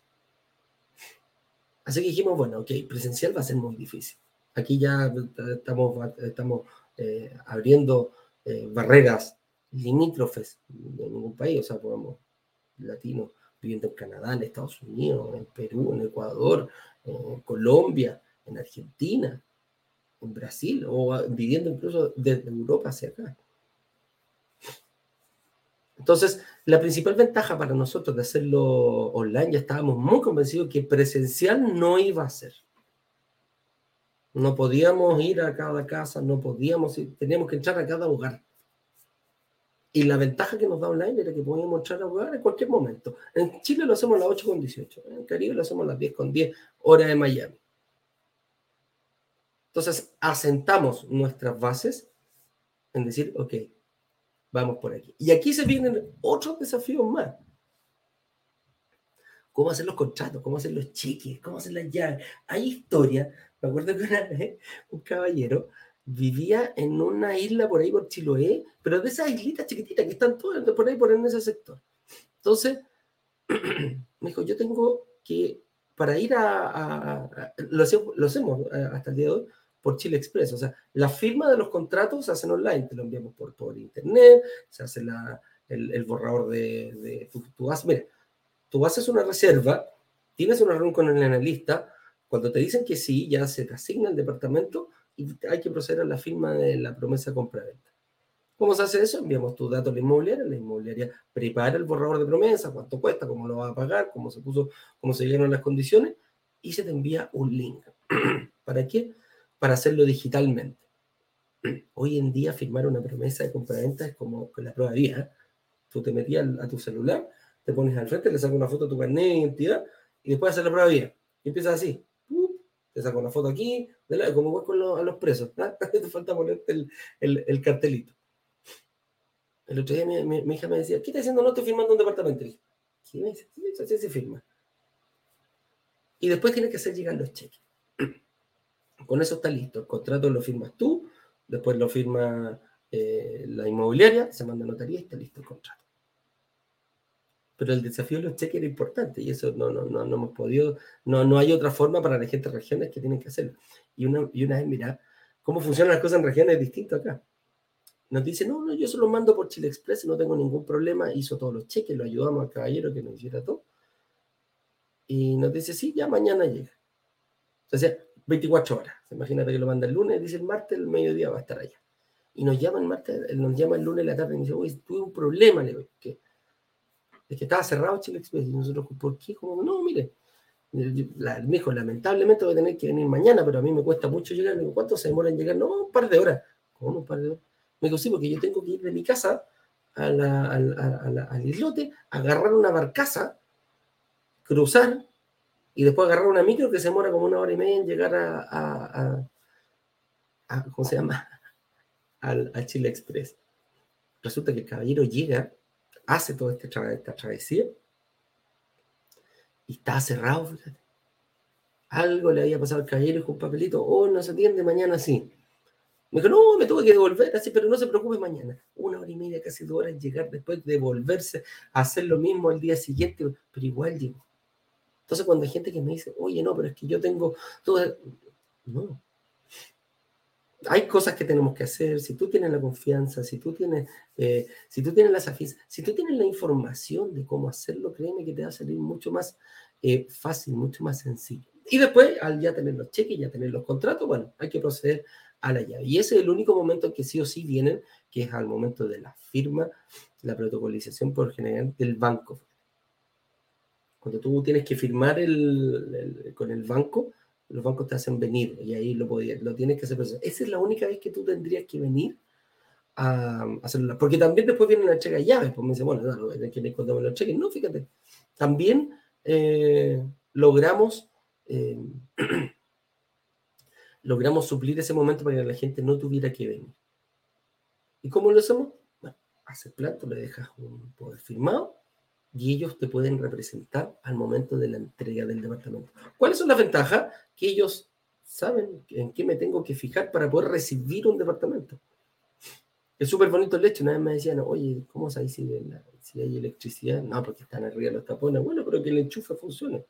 Así que dijimos, bueno, ok, presencial va a ser muy difícil. Aquí ya estamos, estamos eh, abriendo eh, barreras limítrofes de ningún país, o sea, podemos latinos viviendo en Canadá, en Estados Unidos, en Perú, en Ecuador, en Colombia, en Argentina, en Brasil, o viviendo incluso desde Europa hacia acá. Entonces, la principal ventaja para nosotros de hacerlo online, ya estábamos muy convencidos que presencial no iba a ser. No podíamos ir a cada casa, no podíamos ir, teníamos que entrar a cada hogar. Y la ventaja que nos da online era que podíamos entrar a hogar en cualquier momento. En Chile lo hacemos a las 8 con 18, en Caribe lo hacemos a las 10 con 10, hora de Miami. Entonces, asentamos nuestras bases en decir, ok, Vamos por aquí. Y aquí se vienen otros desafíos más. ¿Cómo hacer los contratos? ¿Cómo hacer los cheques? ¿Cómo hacer las llaves? Hay historia. Me acuerdo que una vez un caballero vivía en una isla por ahí por Chiloé, pero de esas islitas chiquititas que están todas por ahí por en ese sector. Entonces, me dijo, yo tengo que, para ir a, lo, hacemos eh, hasta el día de hoy, por Chile Express. O sea, la firma de los contratos se hacen online, te lo enviamos por, por internet, se hace la, el, borrador de, de tú, tú mira, tú haces una reserva, tienes una reunión con el analista, cuando te dicen que sí, ya se te asigna el departamento y hay que proceder a la firma de la promesa compra-venta. ¿Cómo se hace eso? Enviamos tus datos a la inmobiliaria, la inmobiliaria prepara el borrador de promesa, cuánto cuesta, cómo lo va a pagar, cómo se puso, cómo se llegaron las condiciones, y se te envía un link. ¿Para qué? para hacerlo digitalmente. Hoy en día firmar una promesa de compraventa es como con la prueba de vida. ¿eh? Tú te metías a tu celular, te pones al frente, le sacas una foto a tu carnet de identidad y después hacer la prueba de vida. Y empiezas así. Te saco una foto aquí, de la, como voy con los, a los presos. ¿ah? Te falta ponerte el, el, el, cartelito. El otro día mi, hija me decía, ¿qué estás haciendo? No estoy firmando un departamento. Y ¿qué me dice? Así se firma. Y después tienes que hacer llegar los cheques. Con eso está listo. El contrato lo firmas tú, después lo firma eh, la inmobiliaria, se manda notaría y está listo el contrato. Pero el desafío de los cheques era importante y eso no, no, no, no hemos podido, no, no hay otra forma para la gente de regiones que tienen que hacerlo. Y una, y una vez, mira, cómo funcionan las cosas en regiones es distinto acá. Nos dice, no, no, yo se lo mando por Chile Express, no tengo ningún problema, hizo todos los cheques, lo ayudamos al caballero que nos hiciera todo. Y nos dice, sí, ya mañana llega. O sea, 24 horas. Imagínate que lo manda el lunes, dice el martes, el mediodía va a estar allá y nos llama el martes, nos llama el lunes de la tarde y dice, oye, tuve un problema, le digo, que es que estaba cerrado Chile Express. Y nosotros, ¿por qué? Como, no, mire, la, me dijo, lamentablemente voy a tener que venir mañana, pero a mí me cuesta mucho llegar. Le digo, ¿cuánto se demora en llegar? No, un par de horas. ¿Cómo un par de horas? Me dijo, sí, porque yo tengo que ir de mi casa a la, al islote, agarrar una barcaza, cruzar y después agarrar una micro que se demora como una hora y media en llegar a, a ¿cómo se llama? al, Chile Express. Resulta que el caballero llega, hace toda esta, travesía y está cerrado, fíjate. Algo le había pasado al caballero con un papelito, oh, no se atiende, mañana sí. Me dijo, no, me tuve que devolver, así, pero no se preocupe mañana. Una hora y media, casi dos horas llegar después, de devolverse, hacer lo mismo al día siguiente, pero igual digo. Entonces, cuando hay gente que me dice, oye, no, pero es que yo tengo todo. No, hay cosas que tenemos que hacer, si tú tienes la confianza, si tú tienes, eh, si tú tienes la si tú tienes la información de cómo hacerlo, créeme que te va a salir mucho más eh, fácil, mucho más sencillo. Y después, al ya tener los cheques, ya tener los contratos, bueno, hay que proceder a la llave. Y ese es el único momento en que sí o sí vienen, que es al momento de la firma, la protocolización por general del banco. Cuando tú tienes que firmar el, con el banco, los bancos te hacen venir y ahí lo, podías, lo tienes que hacer. Esa es la única vez que tú tendrías que venir a, hacerlo. Porque también después viene la cheque de llaves. Pues me dice, bueno, no, hay que contamos los cheques. No, fíjate. También eh, logramos, eh, logramos suplir ese momento para que la gente no tuviera que venir. ¿Y cómo lo hacemos? Bueno, haces plato, le dejas un poder firmado y ellos te pueden representar al momento de la entrega del departamento. ¿Cuáles son las ventajas? Que ellos saben en qué me tengo que fijar para poder recibir un departamento. Es súper bonito el hecho. Una vez me decían, oye, ¿cómo sabes si, si hay electricidad? No, porque están arriba los tapones. Bueno, pero que el enchufe funcione.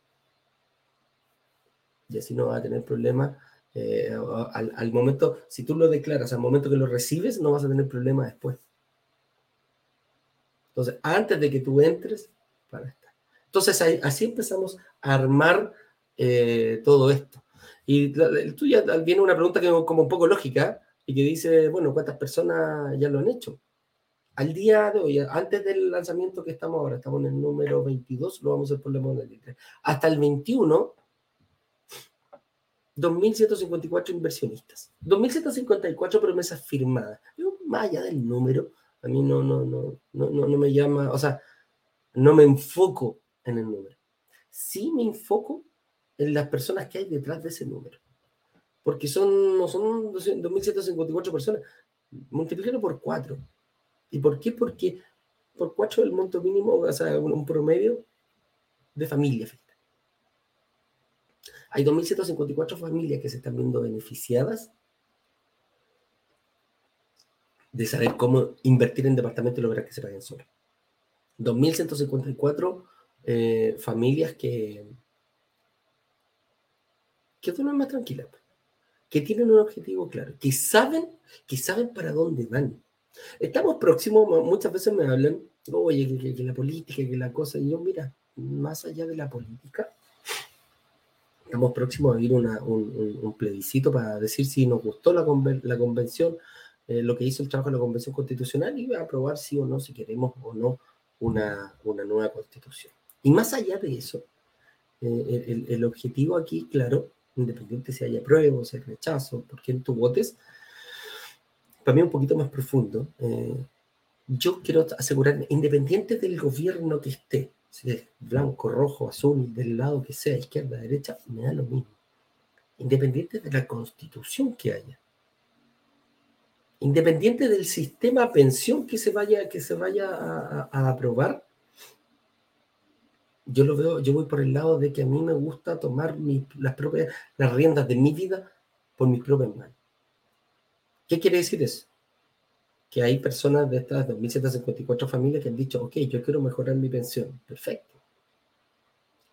Y así no va a tener problemas. Eh, al, al momento, si tú lo declaras al momento que lo recibes, no vas a tener problemas después. Entonces, antes de que tú entres, para estar. Entonces, así empezamos a armar eh, todo esto. Y tú ya viene una pregunta que como un poco lógica y que dice, bueno, ¿cuántas personas ya lo han hecho? Al día de hoy, antes del lanzamiento que estamos ahora, estamos en el número 22, lo vamos a hacer por la modalidad. Hasta el 21, 2.154 inversionistas, 2.154 promesas firmadas. más allá del número, a mí no, no, no, no, no, me llama, o sea, no me enfoco en el número. Sí me enfoco en las personas que hay detrás de ese número. Porque son, no son 2.754 personas. Multiplícalo por 4. ¿Y por qué? Porque por 4 el monto mínimo, o sea, un promedio de familia. Hay 2.154 familias que se están viendo beneficiadas de saber cómo invertir en departamentos y lograr que se paguen solos. 2.154 eh, familias que, que duermen más tranquilas, que tienen un objetivo claro, que saben, que saben para dónde van. Estamos próximos, muchas veces me hablan, oye, que, la política, que la cosa, y yo, mira, más allá de la política, estamos próximos a vivir un, plebiscito para decir si nos gustó la, la convención, eh, lo que hizo el trabajo de la Convención Constitucional y a aprobar sí o no, si queremos o no, una, una nueva constitución. Y más allá de eso, eh, el, el, objetivo aquí, claro, independiente si hay apruebo, si hay rechazo, por quién tú votes, para mí un poquito más profundo, eh, yo quiero asegurar, independiente del gobierno que esté, si es blanco, rojo, azul, del lado que sea, izquierda, derecha, me da lo mismo. independiente de la constitución que haya, independiente del sistema pensión que se vaya, que se vaya a, aprobar, yo lo veo, yo voy por el lado de que a mí me gusta tomar las propias, las riendas de mi vida por mis propias manos. ¿Qué quiere decir eso? Que hay personas de estas 2.754 familias que han dicho, ok, yo quiero mejorar mi pensión. Perfecto.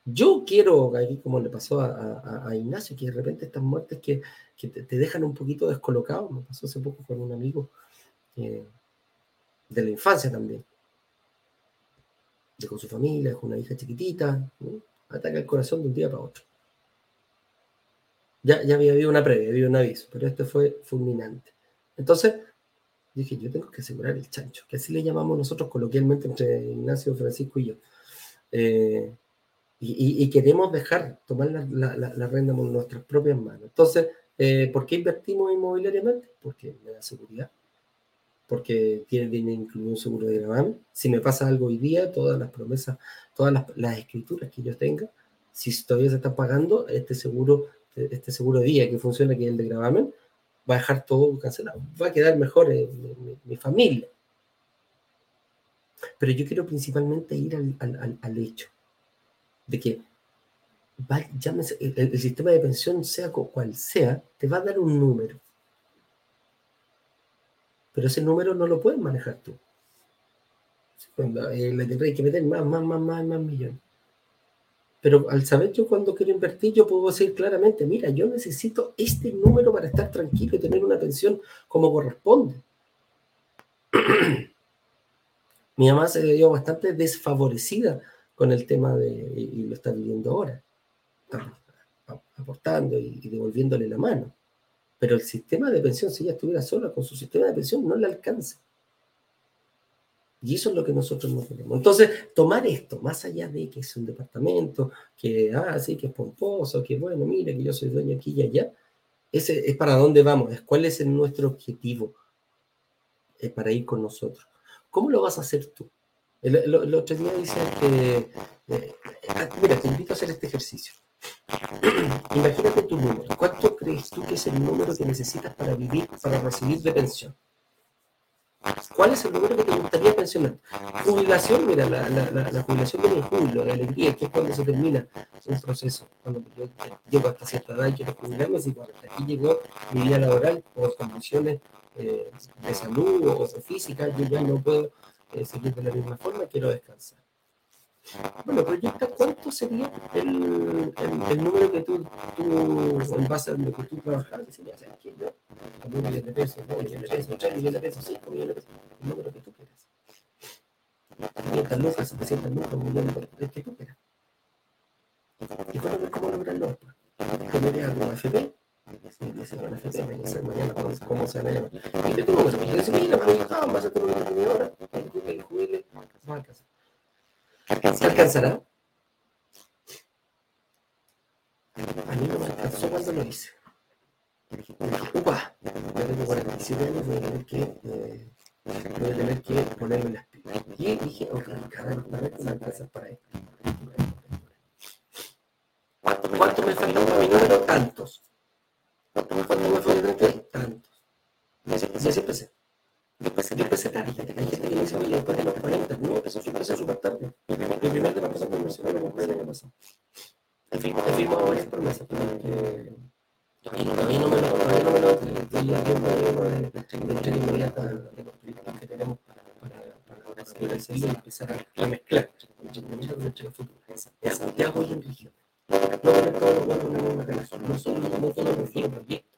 Yo quiero, como le pasó a, Ignacio, que de repente estas muertes que, que te, dejan un poquito descolocado, me pasó hace poco con un amigo eh, de la infancia también de con su familia, con una hija chiquitita, ataca el corazón de un día para otro. Ya, ya había habido una previa, había un aviso, pero este fue fulminante. Entonces, dije, yo tengo que asegurar el chancho, que así le llamamos nosotros coloquialmente entre Ignacio, Francisco y yo. Eh, y, queremos dejar, tomar la, la, la, renta en nuestras propias manos. Entonces, eh, ¿por qué invertimos inmobiliariamente? Porque me da seguridad, porque tiene, incluido un seguro de gravamen. Si me pasa algo hoy día, todas las promesas, todas las, escrituras que yo tenga, si todavía se está pagando, este seguro, este seguro día que funciona, que es el de gravamen, va a dejar todo cancelado. Va a quedar mejor mi, familia. Pero yo quiero principalmente ir al, hecho de que el, el, sistema de pensión, sea cual sea, te va a dar un número pero ese número no lo puedes manejar tú. Cuando eh, hay que meter más, más, más, más, más millones. Pero al saber yo cuando quiero invertir, yo puedo decir claramente, mira, yo necesito este número para estar tranquilo y tener una pensión como corresponde. Mi mamá se dio bastante desfavorecida con el tema de, y lo está viviendo ahora, aportando y devolviéndole la mano. Pero el sistema de pensión, si ella estuviera sola con su sistema de pensión, no le alcanza. Y eso es lo que nosotros no queremos. Entonces, tomar esto, más allá de que es un departamento, que, ah, sí, que es pomposo, que bueno, mira, que yo soy dueño aquí y allá, ese es para dónde vamos, es cuál es nuestro objetivo es para ir con nosotros. ¿Cómo lo vas a hacer tú? El, otro día dice que, eh, ah, mira, te invito a hacer este ejercicio. Imagínate tu número. ¿Cuánto crees tú que es el número que necesitas para vivir, para recibir de pensión? ¿Cuál es el número que te gustaría pensionar? Jubilación, mira, la, la, la, jubilación viene en julio, la alegría, que es cuando se termina un proceso. Cuando yo llego hasta cierta edad y quiero jubilarme, y cuando aquí llegó mi vida laboral por condiciones eh, de salud o de física, yo ya no puedo eh, de la misma forma, quiero descansar. Bueno, proyecta cuánto sería el, el, número que tú, tú, a lo que tú trabajas, sería, un millón de pesos, dos millones de pesos, tres millones de pesos, cinco millones de pesos, el número que tú quieras. 500 lucas, 700 lucas, un millón de pesos, el que tú quieras. ¿Y cómo, lograrlo? Cómo se va a llamar. Y te jubile, no alcanza. ¿Se alcanzará? A mí no me alcanzó cuando lo hice. Upa, ya tengo 47 años, voy a tener que, eh, voy a tener que ponerme las pilas. Y dije, ok, una vez me alcanza para esto. ¿Cuánto me faltó a mi número? Tantos. ¿Cuánto me faltó a mi número? Tantos. Y así empecé. Empecé, yo empecé tarde. Hay gente que me dice, oye, después de los 40, no, empezó súper, súper tarde. Mi primer, mi primer departamento inversión lo compré el año pasado. He firmado, he firmado varias promesas, pero que todavía no me lo, todavía no me lo, estoy haciendo uno de, de entrega inmediata de los proyectos que tenemos para, para, para seguir hacerlo y empezar a mezclar entre inmediata y entrega futura. Es Santiago y en región. No poner todo lo bueno en una misma relación, no solo, no solo refiero proyectos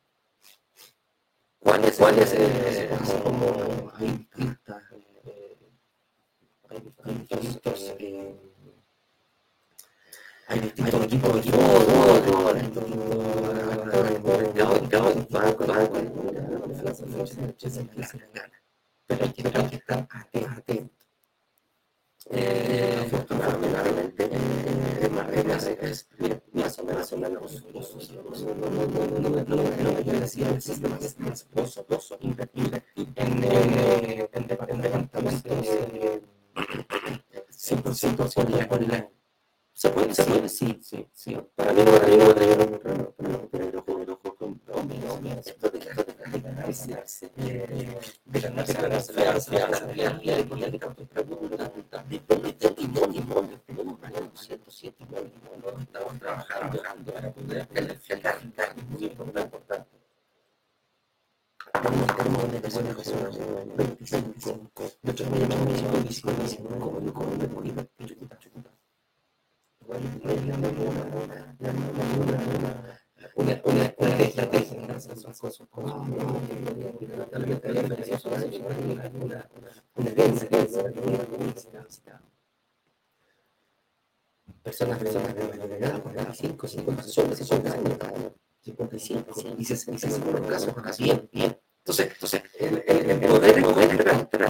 ¿Cuál es, cuál es eh, como hay eh, hay distintos, eh, hay distintos tipos de hay distintos bancos, bancos. Pero hay que, estar. Eh, afortunadamente, eh, más es más o menos no más en 100% online. ¿Se puede? ¿Se puede? Sí, sí, sí. Para mí no, me estamos trabajando para poder es muy importante. Tenemos una persona que son 25, nuestros me llaman 25, como como de política, una, una, una, una estrategia, una personas, personas de edad, 45, 50, 60 años, 55 y 65 los casos, bien, bien. Entonces, entonces el, el, el poder, poder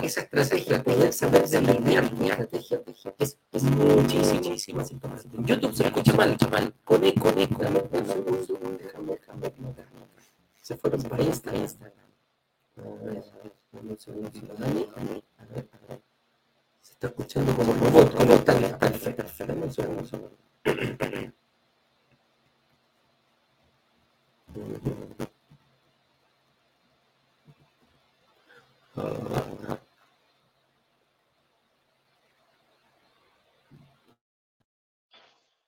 esa estrategia, poder saber delinear mi estrategia es, es muchísimo, YouTube se mal, mal, con eco, con eco. Se fueron para Instagram. A ver, a ver, a ver, a ver. Se está escuchando como robot, como tal, perfecto, perfecto. Segundo, un segundo.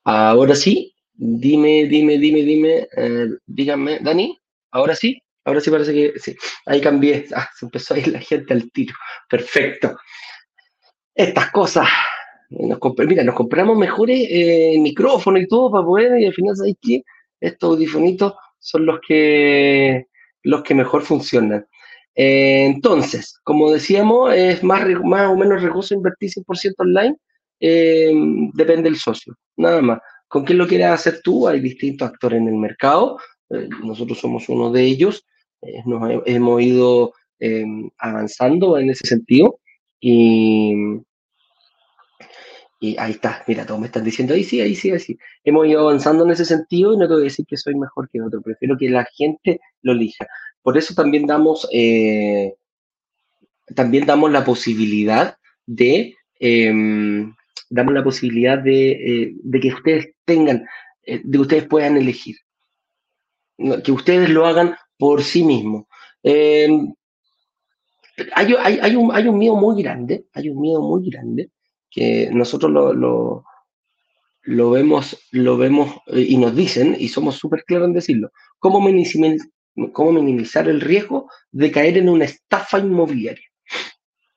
Ahora sí, dime, dime, dime, dime, eh, díganme, Dani, ahora sí, ahora sí parece que sí, ahí cambié, ah, se empezó a ir la gente al tiro, perfecto. Estas cosas, mira, nos compramos mejores eh, micrófonos y todo para poder, y al final, ¿sabes qué? Estos audifonitos son los que, los que mejor funcionan. Eh, entonces, como decíamos, es más, más o menos riesgoso invertir 100% online, eh, depende del socio, nada más. ¿Con quién lo quieres hacer tú? Hay distintos actores en el mercado, nosotros somos uno de ellos, nos hemos ido avanzando en ese sentido y, y ahí está, mira, todos me están diciendo, ahí sí, ahí sí, ahí sí. Hemos ido avanzando en ese sentido y no te voy a decir que soy mejor que otro, prefiero que la gente lo elija. Por eso también damos, eh, también damos la posibilidad de, em, damos la posibilidad de, eh, de, que ustedes tengan, eh, de que ustedes puedan elegir, que ustedes lo hagan por sí mismos. Em, hay, hay, hay, un, hay un miedo muy grande, hay un miedo muy grande que nosotros lo, lo, vemos, lo vemos y nos dicen, y somos súper claros en decirlo, ¿cómo cómo minimizar el riesgo de caer en una estafa inmobiliaria.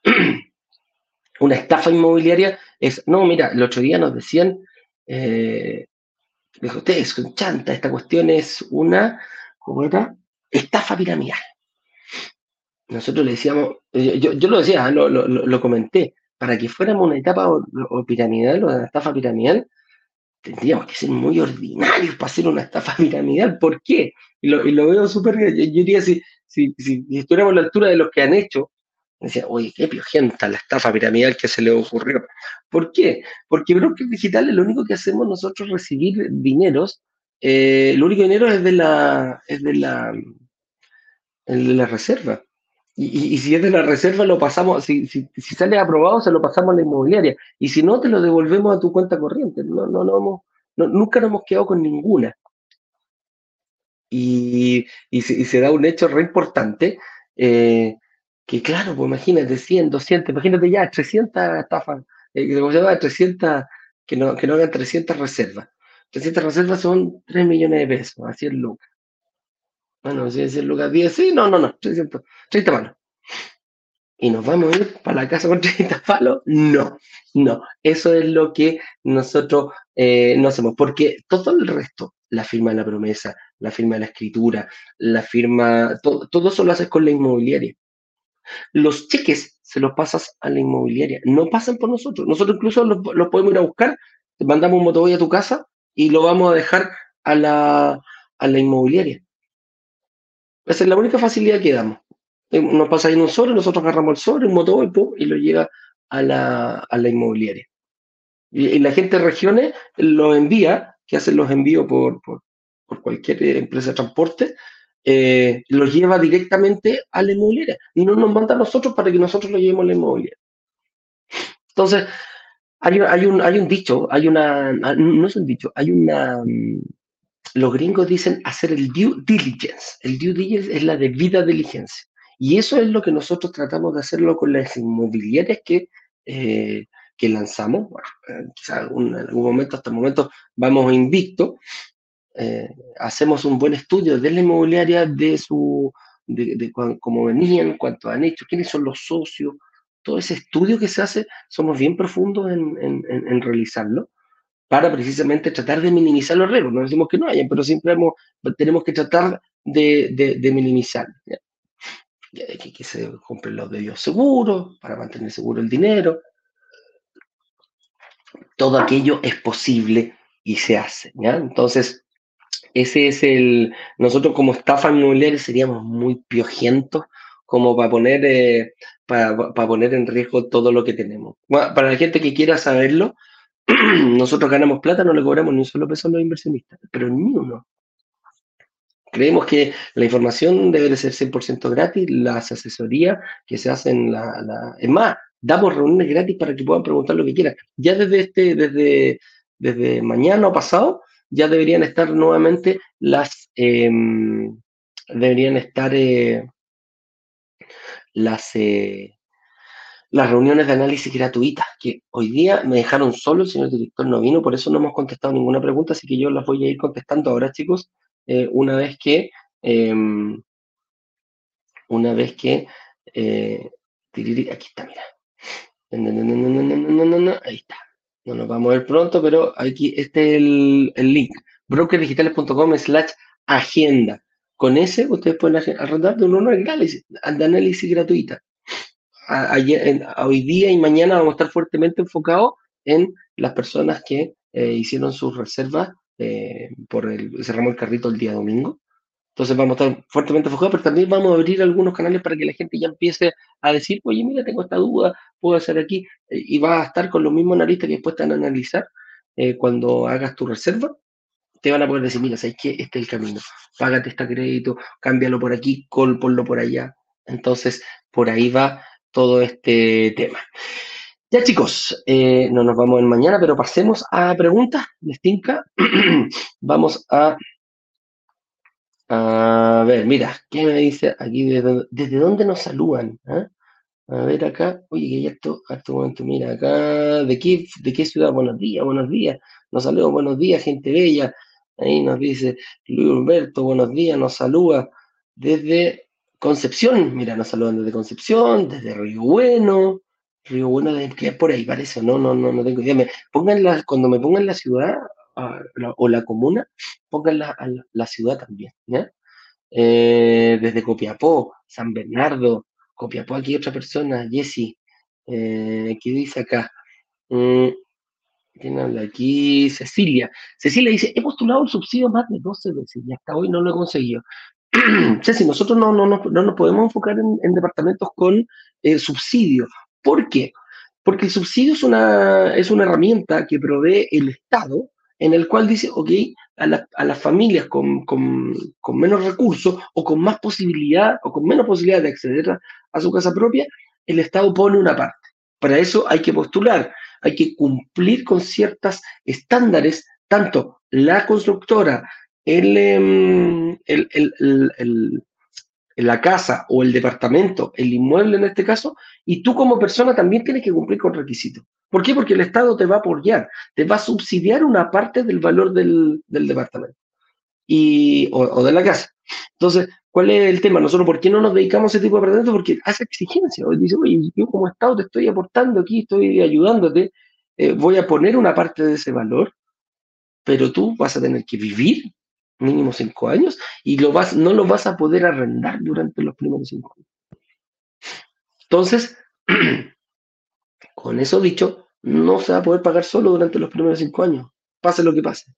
una estafa inmobiliaria es, no, mira, el otro día nos decían, eh, dijo, ustedes con chanta, esta cuestión es una, ¿cómo era? Estafa piramidal. Nosotros le decíamos, yo, yo lo decía, lo, lo, lo, comenté, para que fuéramos una etapa o, piramidal o una estafa piramidal, tendríamos que ser muy ordinarios para hacer una estafa piramidal. ¿Por qué? Y lo, y lo veo súper bien. Yo, diría, si, si, si, estuviéramos a la altura de los que han hecho, decía, oye, qué piojenta la estafa piramidal que se le ocurrió. ¿Por qué? Porque brokers digitales lo único que hacemos nosotros es recibir dineros. Eh, el único dinero es de la, es de la, la reserva. Y, si es de la reserva, lo pasamos, si, si, si, sale aprobado, se lo pasamos a la inmobiliaria. Y si no, te lo devolvemos a tu cuenta corriente. No, no, no, no nunca nos hemos quedado con ninguna. Y, y, se, y se da un hecho re importante, eh, que claro, pues imagínate, 100, 200, imagínate ya 300 estafas, eh, ¿cómo se llama? 300, que no, que no hagan 300 reservas. 300 reservas son 3 millones de pesos, así es lucas. Bueno, si es lucas 10, sí, no, no, no, 300, 30 palos. ¿Y nos vamos a ir para la casa con 30 palos? No, no. Eso es lo que nosotros eh, no hacemos, porque todo el resto, la firma de la promesa, la firma de la escritura, la firma, todo, todo eso lo haces con la inmobiliaria. Los cheques se los pasas a la inmobiliaria, no pasan por nosotros. Nosotros incluso los, podemos ir a buscar, mandamos un motoboy a tu casa y lo vamos a dejar a la, a la inmobiliaria. Esa es la única facilidad que damos. eh, nos pasa ahí en un sobre, nosotros agarramos el sobre, un motor y, lo llega a la, a la inmobiliaria. Y, la gente de regiones lo envía, que hacen los envíos por, por, por cualquier empresa de transporte, eh, los lleva directamente a la inmobiliaria y no nos manda a nosotros para que nosotros lo llevemos a la inmobiliaria. Entonces, hay, hay, un, hay un dicho, hay una, no es un dicho, hay una, mm, los gringos dicen hacer el due diligence. El due diligence es la debida diligencia. Y eso es lo que nosotros tratamos de hacerlo con las inmobiliarias que, eh, que lanzamos. Bueno, eh, en algún momento, hasta el momento, vamos invicto. Eh, hacemos un buen estudio de la inmobiliaria, de su, de, de cómo venían, cuánto han hecho, quiénes son los socios. Todo ese estudio que se hace, somos bien profundos en, en- en- realizarlo para precisamente tratar de minimizar los riesgos. No decimos que no hayan, pero siempre hemos- tenemos que tratar de, de, de minimizar. Ya, Que, que se compren los debidos seguros para mantener seguro el dinero. Todo aquello es posible y se hace. ¿ya? Entonces, ese es el. Nosotros, como estafa inmobiliaria, seríamos muy piojentos como para poner, eh, para, para poner en riesgo todo lo que tenemos. Para la gente que quiera saberlo, nosotros ganamos plata, no le cobramos ni un solo peso a los inversionistas, pero ni uno. Creemos que la información debe de ser 100% gratis, las asesorías que se hacen, la, la- es más, damos reuniones gratis para que puedan preguntar lo que quieran. Ya desde, este, desde, desde mañana o pasado, ya deberían estar nuevamente las, em, deberían estar eh, las, eh, las reuniones de análisis gratuitas, que hoy día me dejaron solo, el señor director no vino, por eso no hemos contestado ninguna pregunta, así que yo las voy a ir contestando ahora, chicos, eh, una vez que, em, una vez que, eh, aquí está, mira. Ahí está. No nos vamos a ver pronto, pero aquí, este es el, el link, brokerdigitales.com slash agenda. Con ese ustedes pueden arrendar de un análisis, de análisis gratuita a hoy día y mañana vamos a estar fuertemente enfocados en las personas que eh, hicieron sus reservas eh, por el, cerramos el carrito el día domingo. Entonces vamos a estar fuertemente enfocados, pero también vamos a abrir algunos canales para que la gente ya empiece a decir, oye, mira, tengo esta duda, puedo hacer aquí, eh, y vas a estar con los mismos analistas que después te van a analizar eh, cuando hagas tu reserva. Te van a poder decir, mira, ¿sabes qué? Este es el camino. Págate este crédito, cámbialo por aquí, col, ponlo por allá. Entonces, por ahí va todo este tema. Ya chicos, eh, no nos vamos en mañana, pero pasemos a preguntas. ¿Les? Vamos a, a ver, mira, ¿qué me dice aquí? ¿Desde, dónde nos saludan? ah? A ver acá, oye, que hay harto, harto momento, mira acá, ¿de qué, de qué ciudad? Buenos días, buenos días, nos saluda, buenos días, gente bella. Ahí nos dice Luis Humberto, buenos días, nos saluda desde Concepción, mira, nos saludan desde Concepción, desde Río Bueno, Río Bueno, que es por ahí parece, no, no, no, no tengo idea. Me, pongan la, cuando me pongan la ciudad ah, o la comuna, pongan la, a la, la ciudad también. Eh, desde Copiapó, San Bernardo, Copiapó, aquí otra persona, Jessy, eh, ¿qué dice acá? Mm, ¿Quién habla aquí? Cecilia. Cecilia dice, he postulado el subsidio más de 12 veces y hasta hoy no lo he conseguido. Ceci, nosotros no, no, no, no nos podemos enfocar en, en departamentos con eh, subsidio. ¿Por qué? Porque el subsidio es una, es una herramienta que provee el Estado en el cual dice, ok, a, la- las familias con, con- con menos recursos o con más posibilidad o con menos posibilidad de acceder a, a su casa propia, el Estado pone una parte. Para eso hay que postular, hay que cumplir con ciertos estándares, tanto la constructora, el, em, el- el- la casa o el departamento, el inmueble en este caso, y tú como persona también tienes que cumplir con requisitos. ¿Por qué? Porque el Estado te va a apoyar, te va a subsidiar una parte del valor del, del departamento y, o, de la casa. Entonces, ¿cuál es el tema? Nosotros, ¿por qué no nos dedicamos a ese tipo de departamentos? Porque hace exigencia. Hoy dice, oye, yo como Estado te estoy aportando aquí, estoy ayudándote, eh, voy a poner una parte de ese valor, pero tú vas a tener que vivir mínimo cinco años y lo vas, no lo vas a poder arrendar durante los primeros cinco años. Entonces, con eso dicho, no se va a poder pagar solo durante los primeros cinco años, pase lo que pase.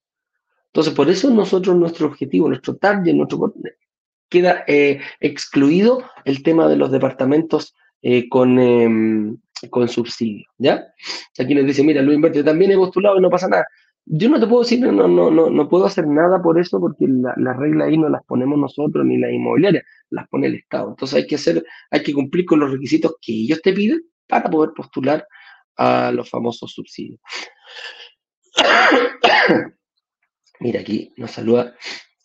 Entonces, por eso nosotros, nuestro objetivo, nuestro target, nuestro queda eh, excluido el tema de los departamentos eh, con, em, con subsidio, ¿ya? Aquí nos dice, mira, Luis Inverti, también he postulado y no pasa nada. Yo no te puedo decir, no, no, no, no puedo hacer nada por eso porque las la reglas ahí no las ponemos nosotros ni las inmobiliarias, las pone el Estado. Entonces hay que hacer, hay que cumplir con los requisitos que ellos te piden para poder postular a los famosos subsidios. Mira, aquí nos saluda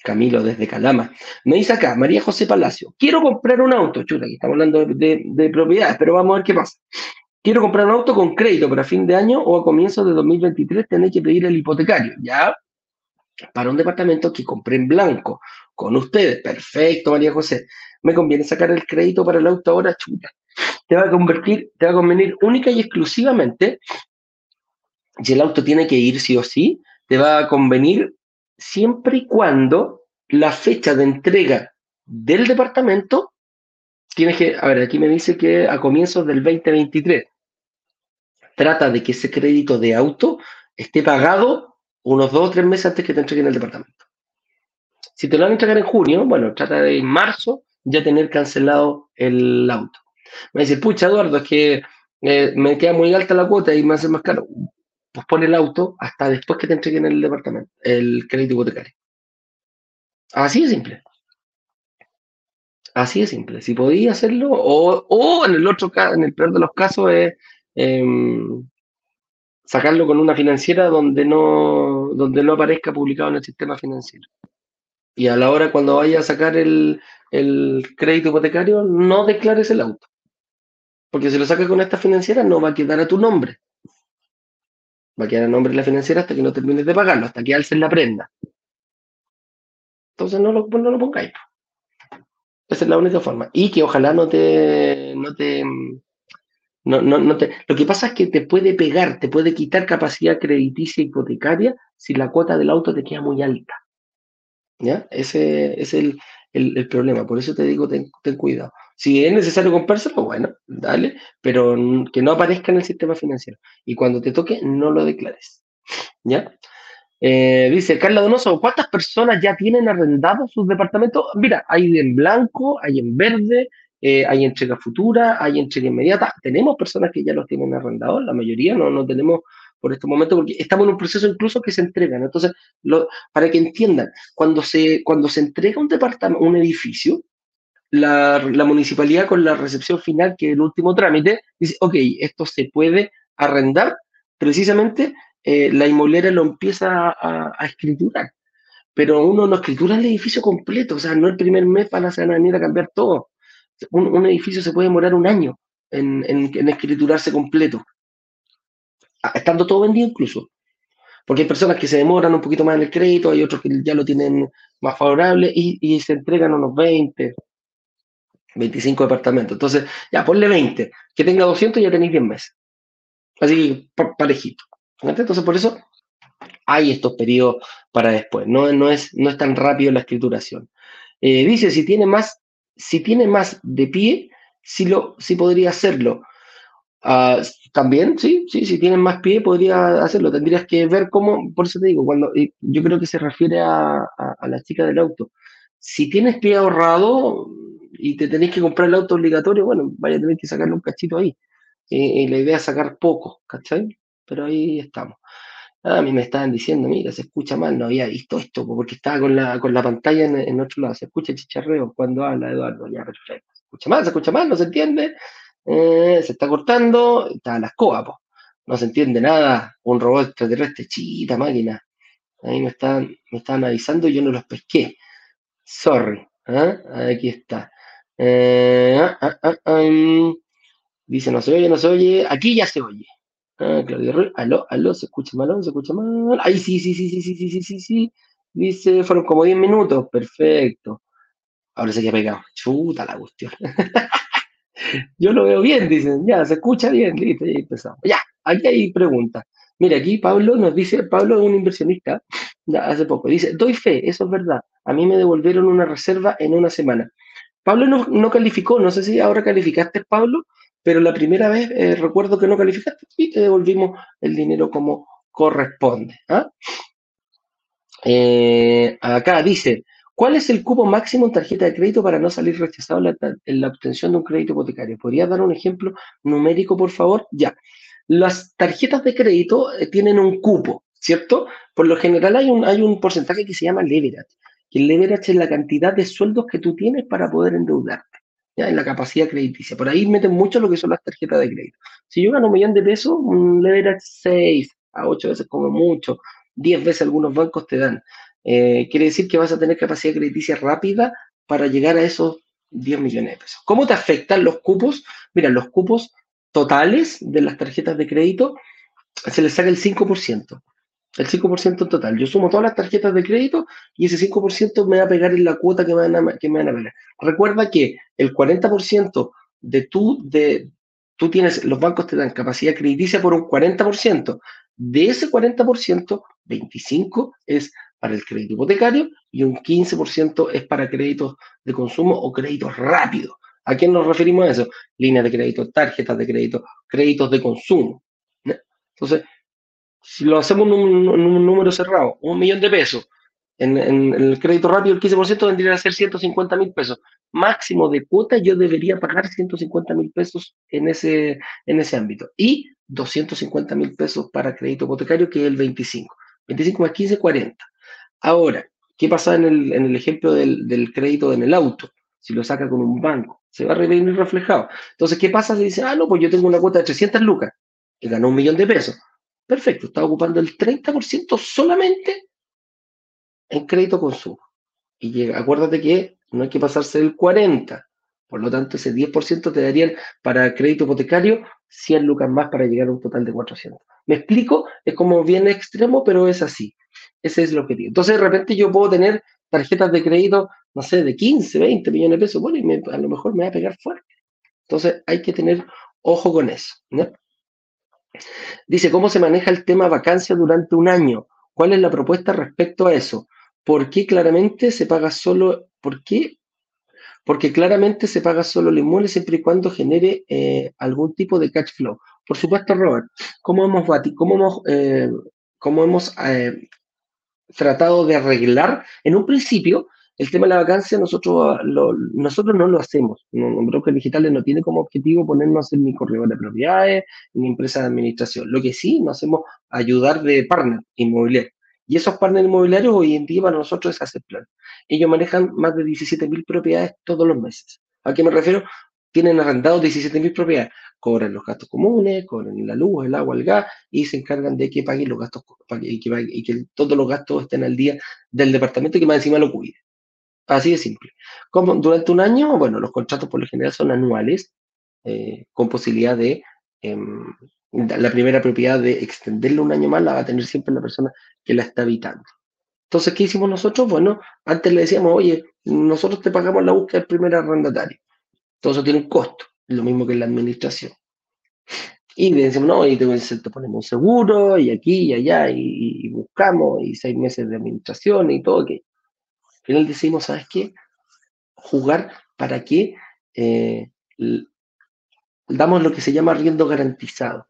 Camilo desde Calama. Me dice acá, María José Palacio, quiero comprar un auto. Chuta, aquí estamos hablando de, de propiedades, pero vamos a ver qué pasa. Quiero comprar un auto con crédito, pero a fin de año o a comienzos de 2023 tenéis que pedir el hipotecario, ¿ya? Para un departamento que compré en blanco con ustedes. Perfecto, María José. Me conviene sacar el crédito para el auto ahora, chuta. Te va a convertir, te va a convenir única y exclusivamente, si el auto tiene que ir sí o sí, te va a convenir siempre y cuando la fecha de entrega del departamento tienes que, a ver, aquí me dice que a comienzos del 2023 trata de que ese crédito de auto esté pagado unos dos o tres meses antes que te entreguen el departamento. Si te lo van a entregar en junio, bueno, trata de en marzo ya tener cancelado el auto. Me dice, pucha, Eduardo, es que eh, me queda muy alta la cuota y me hace más caro. Pues pon el auto hasta después que te entreguen el departamento, el crédito hipotecario. Así de simple. Así de simple. Si podía hacerlo, o, o en el otro caso, en el peor de los casos, es Em, sacarlo con una financiera donde no, donde no aparezca publicado en el sistema financiero. Y a la hora cuando vaya a sacar el, crédito hipotecario, no declares el auto. Porque si lo sacas con esta financiera, no va a quedar a tu nombre. Va a quedar a nombre de la financiera hasta que no termines de pagarlo, hasta que alces la prenda. Entonces no lo, no lo pongáis. Esa es la única forma. Y que ojalá no te, no te, no, no, no te, lo que pasa es que te puede pegar, te puede quitar capacidad crediticia hipotecaria si la cuota del auto te queda muy alta. ¿Ya? Ese es el, el, problema. Por eso te digo, ten, cuidado. Si es necesario comprárselo, bueno, dale, pero que no aparezca en el sistema financiero. Y cuando te toque, no lo declares. ¿Ya? Eh, dice Carla Donoso, ¿cuántas personas ya tienen arrendados sus departamentos? Mira, hay en blanco, hay en verde, eh, hay entrega futura, hay entrega inmediata. Tenemos personas que ya los tienen arrendados, la mayoría no, no tenemos por este momento, porque estamos en un proceso incluso que se entregan. Entonces, para que entiendan, cuando se, cuando se entrega un departamento, un edificio, la, municipalidad con la recepción final, que es el último trámite, dice, ok, esto se puede arrendar, precisamente eh, la inmobiliaria lo empieza a, a, escriturar. Pero uno no escritura el edificio completo, o sea, no el primer mes van a venir a cambiar todo un, edificio se puede demorar un año en, escriturarse completo, estando todo vendido incluso. Porque hay personas que se demoran un poquito más en el crédito, hay otros que ya lo tienen más favorable y, se entregan unos 20, 25 departamentos. Entonces, ya ponle 20, que tenga 200 ya tenéis 10 meses. Así parejito. Entonces, por eso hay estos periodos para después. No, no, es, no es tan rápido la escrituración. Eh, dice, si tiene más si tiene más de pie, sí, lo, sí podría hacerlo. Ah, también, sí, sí, si tiene más pie podría hacerlo. Tendrías que ver cómo, por eso te digo, cuando yo creo que se refiere a, la chica del auto. Si tienes pie ahorrado y te tenés que comprar el auto obligatorio, bueno, vaya a tener que sacarle un cachito ahí. y la idea es sacar poco, ¿cachai? Pero ahí estamos. Ah, a mí me estaban diciendo, mira, se escucha mal, no había visto esto, porque estaba con la, con la pantalla en, otro lado, se escucha el chicharreo cuando habla Eduardo, ya, perfecto. Se escucha mal, se escucha mal, no se entiende, eh, se está cortando, está la escoba, no se entiende nada, un robot extraterrestre, chita máquina. Ahí me están, me estaban avisando y yo no los pesqué. Sorry, ¿ah? aquí está. Eh, ah, ah, mm. dice, no se oye, no se oye, aquí ya se oye. Ah, Claudio aló, aló, se escucha mal, se escucha mal. Ay, sí, sí, sí, sí, sí, sí, sí, sí, sí. Dice, fueron como 10 minutos, perfecto. Ahora se queda pegado. Chuta la cuestión. Yo lo veo bien, dicen, ya, se escucha bien, listo, ya empezamos. Ya, aquí hay preguntas. Mira, aquí Pablo nos dice, Pablo es un inversionista, ya hace poco, dice, doy fe, eso es verdad. A mí me devolvieron una reserva en una semana. Pablo no, no calificó, no sé si ahora calificaste, Pablo, pero la primera vez eh, recuerdo que no calificaste y te devolvimos el dinero como corresponde. ¿ah? Eh, acá dice, ¿Cuál es el cupo máximo en tarjeta de crédito para no salir rechazado en la, en la obtención de un crédito hipotecario? ¿Podría dar un ejemplo numérico, por favor? Ya. Las tarjetas de crédito eh, tienen un cupo, ¿cierto? Por lo general hay un, hay un porcentaje que se llama leverage. El leverage es la cantidad de sueldos que tú tienes para poder endeudarte, ¿ya? En la capacidad crediticia. Por ahí meten mucho lo que son las tarjetas de crédito. Si yo gano un millón de pesos, un leverage 6 a 8 veces como mucho, 10 veces algunos bancos te dan. Eh, quiere decir que vas a tener capacidad crediticia rápida para llegar a esos 10 millones de pesos. ¿Cómo te afectan los cupos? Mira, los cupos totales de las tarjetas de crédito se les saca el 5%. El 5% total. Yo sumo todas las tarjetas de crédito y ese 5% me va a pegar en la cuota que me van a, que me van a pegar. Recuerda que el 40% de tu, de, tú tienes, los bancos te dan capacidad crediticia por un 40%. De ese 40%, 25% es para el crédito hipotecario y un 15% es para créditos de consumo o créditos rápidos. ¿A quién nos referimos a eso? Líneas de crédito, tarjetas de crédito, créditos de consumo. Entonces, si lo hacemos en un, número cerrado, un millón de pesos, en, el crédito rápido el 15% vendría a ser 150 mil pesos. Máximo de cuota yo debería pagar 150 mil pesos en ese, en ese ámbito. Y 250 mil pesos para crédito hipotecario, que es el 25. 25 más 15, 40. Ahora, ¿qué pasa en el, en el ejemplo del, del, crédito en el auto? Si lo saca con un banco, se va a venir reflejado. Entonces, ¿qué pasa si dice, ah, no, pues yo tengo una cuota de 300 lucas y ganó un millón de pesos? Perfecto, está ocupando el 30% solamente en crédito consumo. Y acuérdate que no hay que pasarse del 40%. Por lo tanto, ese 10% te darían para crédito hipotecario 100 lucas más para llegar a un total de 400. ¿Me explico? Es como bien extremo, pero es así. Ese es el objetivo. Entonces, de repente yo puedo tener tarjetas de crédito, no sé, de 15, 20 millones de pesos, bueno, y a lo mejor me va a pegar fuerte. Entonces, hay que tener ojo con eso. Dice, ¿cómo se maneja el tema vacancia durante un año? ¿Cuál es la propuesta respecto a eso? ¿Por qué claramente se paga solo, por qué? Porque claramente se paga solo el inmueble siempre y cuando genere eh, algún tipo de cash flow. Por supuesto, Robert, ¿cómo hemos, cómo hemos, eh, cómo hemos eh, tratado de arreglar. En un principio, el tema de la vacancia nosotros, nosotros no lo hacemos. Un broker digital no tiene como objetivo ponernos en ni corredor de propiedades ni empresa de administración. Lo que sí, nos hacemos ayudar de partner inmobiliario. Y esos partners inmobiliarios hoy en día para nosotros es hacer plan. Ellos manejan más de 17.000 propiedades todos los meses. ¿A qué me refiero? Tienen arrendados 17.000 propiedades cobran los gastos comunes, cobran la luz, el agua, el gas y se encargan de que paguen los gastos y que todos los gastos estén al día del departamento que más encima lo cuide. Así de simple. Como durante un año, bueno, los contratos por lo general son anuales, eh, con posibilidad de em, la primera propiedad de extenderlo un año más la va a tener siempre la persona que la está habitando. Entonces, ¿qué hicimos nosotros? Bueno, antes le decíamos, oye, nosotros te pagamos la búsqueda del primer arrendatario. Todo eso tiene un costo lo mismo que en la administración. Y decimos, no, y te, ponemos un seguro, y aquí y allá, y, buscamos, y seis meses de administración y todo. Que al final decimos, ¿sabes qué? Jugar para que eh, damos lo que se llama arriendo garantizado.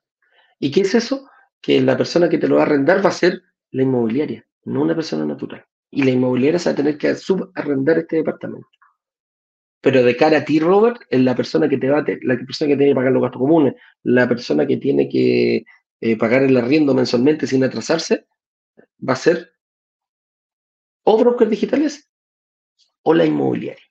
¿Y qué es eso? Que la persona que te lo va a arrendar va a ser la inmobiliaria, no una persona natural. Y la inmobiliaria se va a tener que subarrendar este departamento. Pero de cara a ti, Robert, es la persona que te va, la persona que tiene que pagar los gastos comunes, la persona que tiene que eh, pagar el arriendo mensualmente sin atrasarse, va a ser o brokers digitales o la inmobiliaria.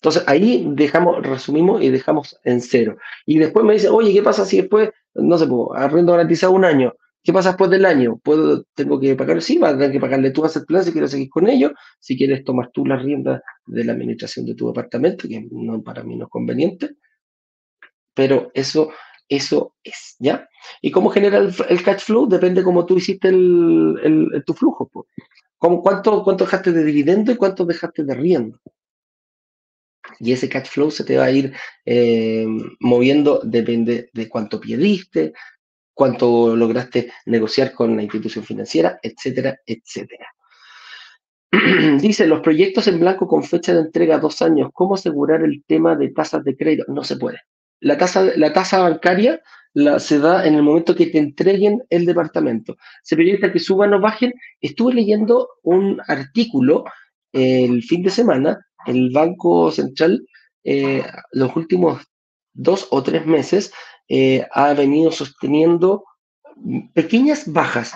Entonces ahí dejamos, resumimos y dejamos en cero. Y después me dice, oye, ¿qué pasa si después, no sé, pues, arriendo garantizado un año? ¿Qué pasa después del año? ¿Puedo, ¿Tengo que pagar? Sí, vas a tener que pagarle tú a hacer plan si quieres seguir con ellos. Si quieres tomar tú las riendas de la administración de tu departamento, que no, para mí no es conveniente. Pero eso, eso es, ¿ya? ¿Y cómo genera el, cash flow? Depende cómo tú hiciste el, tu flujo. Cuánto, ¿Cuánto dejaste de dividendo y cuánto dejaste de rienda? y ese cash flow se te va a ir eh, moviendo, depende de cuánto perdiste, cuánto lograste negociar con la institución financiera, etcétera, etcétera. Dice, los proyectos en blanco con fecha de entrega dos años, ¿cómo asegurar el tema de tasas de crédito? No se puede. La tasa, la tasa bancaria la, se da en el momento que te entreguen el departamento. Se proyecta que suban o bajen. Estuve leyendo un artículo el fin de semana, el Banco Central, eh, los últimos dos o tres meses, eh, ha venido sosteniendo pequeñas bajas,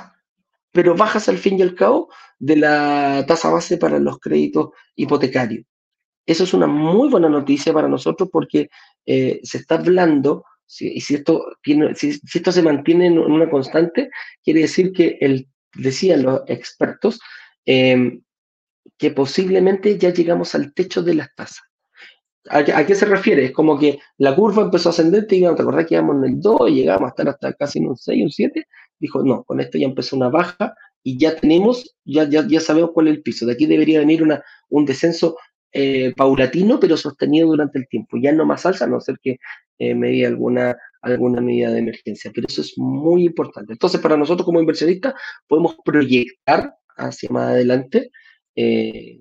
pero bajas al fin y al cabo de la tasa base para los créditos hipotecarios. Eso es una muy buena noticia para nosotros porque eh, se está hablando, si, si, esto si, esto se mantiene en una constante, quiere decir que, el, decían los expertos, em, que posiblemente ya llegamos al techo de las tasas. ¿A, qué se refiere? Es como que la curva empezó a ascender, te íbamos, ¿te acordás que íbamos en el 2 y llegamos a estar hasta casi en un 6, un 7? Dijo, no, con esto ya empezó una baja y ya tenemos, ya, ya, ya sabemos cuál es el piso. De aquí debería venir una, un descenso eh, paulatino, pero sostenido durante el tiempo. Ya no más alza, a no ser que eh, me alguna, alguna medida de emergencia. Pero eso es muy importante. Entonces, para nosotros como inversionistas, podemos proyectar hacia más adelante. Eh,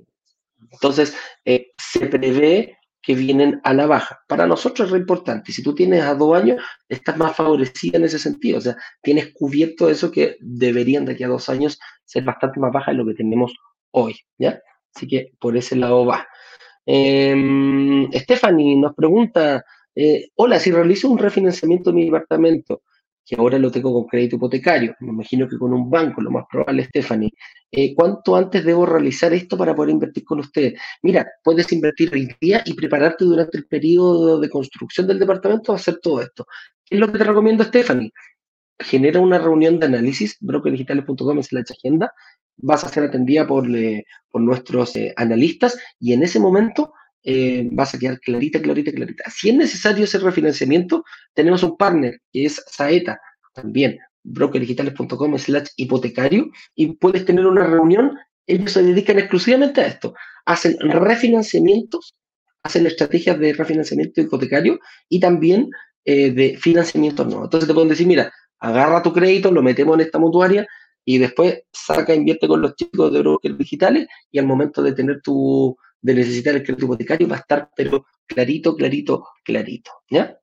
entonces, eh, se prevé que vienen a la baja. Para nosotros es re importante. Si tú tienes a dos años, estás más favorecida en ese sentido. O sea, tienes cubierto eso que deberían de aquí a dos años ser bastante más baja de lo que tenemos hoy. ¿ya? Así que por ese lado va. Eh, Stephanie nos pregunta, eh, hola, si realizo un refinanciamiento de mi departamento, que ahora lo tengo con crédito hipotecario, me imagino que con un banco, lo más probable, Stephanie, eh, ¿cuánto antes debo realizar esto para poder invertir con ustedes? Mira, puedes invertir hoy día y prepararte durante el periodo de construcción del departamento a hacer todo esto. ¿Qué es lo que te recomiendo, Stephanie? Genera una reunión de análisis, brokerdigitales.com es la agenda, vas a ser atendida por, por nuestros eh, analistas y en ese momento eh, vas a quedar clarita, clarita, clarita. Si es necesario ese refinanciamiento, tenemos un partner que es Saeta, también, brokerdigitales.com slash hipotecario, y puedes tener una reunión. Ellos se dedican exclusivamente a esto. Hacen refinanciamientos, hacen estrategias de refinanciamiento hipotecario y también eh, de financiamiento nuevo. Entonces te pueden decir, mira, agarra tu crédito, lo metemos en esta mutuaria y después saca, invierte con los chicos de brokers digitales y al momento de tener tu, de necesitar el crédito hipotecario va a estar, pero clarito, clarito, clarito. ¿Ya?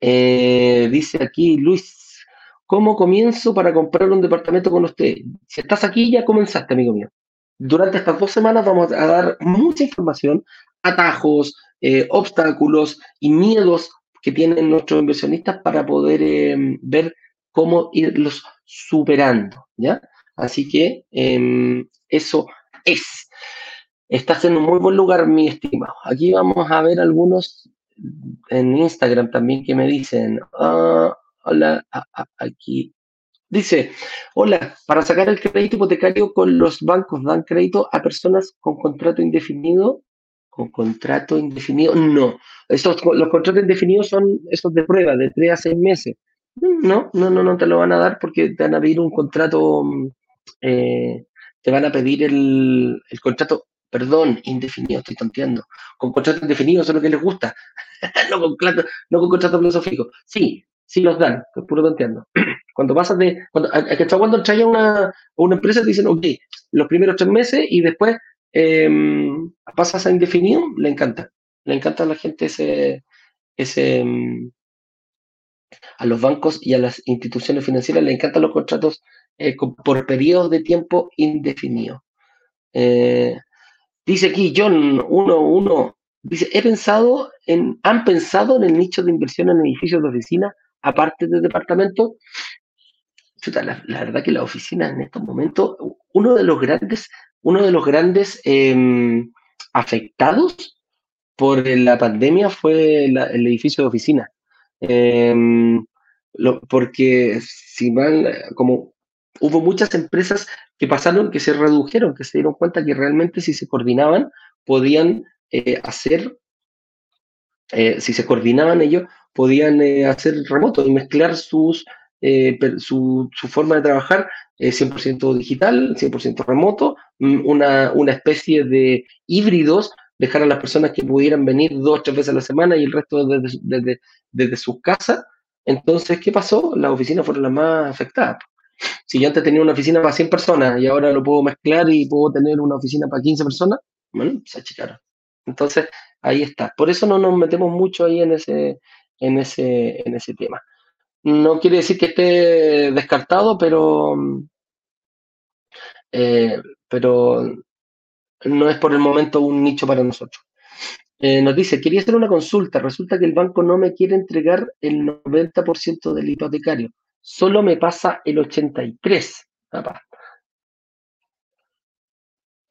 Eh, dice aquí Luis, ¿cómo comienzo para comprar un departamento con usted? Si estás aquí, ya comenzaste, amigo mío. Durante estas dos semanas vamos a dar mucha información, atajos, eh, obstáculos y miedos que tienen nuestros inversionistas para poder em, ver cómo irlos superando, ¿ya? Así que em, eso es. Estás en un muy buen lugar, mi estimado. Aquí vamos a ver algunos en Instagram también que me dicen, ah, hola, ah, ah, aquí. Dice, hola, para sacar el crédito hipotecario con los bancos dan crédito a personas con contrato indefinido. ¿Con contrato indefinido? No. Estos, los contratos indefinidos son esos de prueba, de 3 a 6 meses. No, no, no, no te lo van a dar porque te van a pedir un contrato mm, eh, te van a pedir el, contrato, perdón, indefinido, estoy tonteando. Con contrato indefinido, eso es lo que les gusta. no, con no con contrato fijo. Sí, sí los dan, estoy puro tonteando. cuando pasas de, cuando, cuando trae a una, una empresa, te dicen, ok, los primeros tres meses y después em, pasas a indefinido, le encanta. Le encanta a la gente ese, ese, em, a los bancos y a las instituciones financieras le encantan los contratos eh, por periodos de tiempo indefinidos. Eh, dice aquí John 11, dice, he pensado en, ¿han pensado en el nicho de inversión en edificios de oficina aparte de departamentos? La, verdad que la oficina en estos momentos, uno de los grandes, uno de los grandes em, afectados por la pandemia fue el edificio de oficina. Em, porque si mal, como hubo muchas empresas que pasaron, que se redujeron, que se dieron cuenta que realmente si se coordinaban, podían eh, hacer, eh, si se coordinaban ellos, podían eh, hacer remoto y mezclar sus, su, su, forma de trabajar 100% digital, 100% remoto, mm, una, una especie de híbridos dejar a las personas que pudieran venir dos o tres veces a la semana y el resto desde, desde, desde sus casas. Entonces, ¿qué pasó? Las oficinas fueron las más afectadas. Si yo antes tenía una oficina para 100 personas y ahora lo puedo mezclar y puedo tener una oficina para 15 personas, bueno, se achicaron. Entonces, ahí está. Por eso no nos metemos mucho ahí en ese, en ese, en ese tema. No quiere decir que esté descartado, pero, eh, pero no es por el momento un nicho para nosotros. Eh, nos dice, quería hacer una consulta. Resulta que el banco no me quiere entregar el 90% del hipotecario. Solo me pasa el 83%. Papá.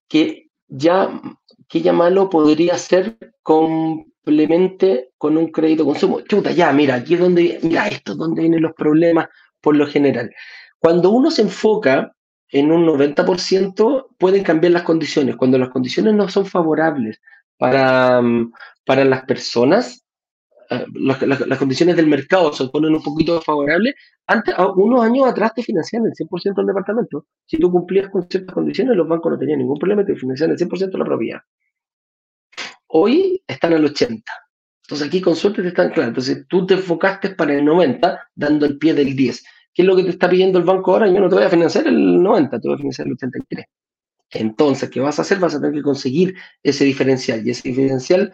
Que ya, que ya malo podría ser complemente con un crédito consumo. Chuta, ya, mira, aquí es donde, mira, esto es donde vienen los problemas por lo general. Cuando uno se enfoca en un 90%, pueden cambiar las condiciones. Cuando las condiciones no son favorables para, mm, para las personas, eh, las, las, condiciones del mercado se ponen un poquito favorables, antes, unos años atrás te financiaban el 100% del departamento. Si tú cumplías con ciertas condiciones, los bancos no tenían ningún problema, te financiaban el 100% de la propiedad. Hoy están al 80%. Entonces aquí con suerte te están claro. Entonces tú te enfocaste para el 90, dando el pie del 10. ¿Qué es lo que te está pidiendo el banco ahora? Yo no te voy a financiar el 90, te voy a financiar el 83. Entonces, ¿qué vas a hacer? Vas a tener que conseguir ese diferencial. Y ese diferencial,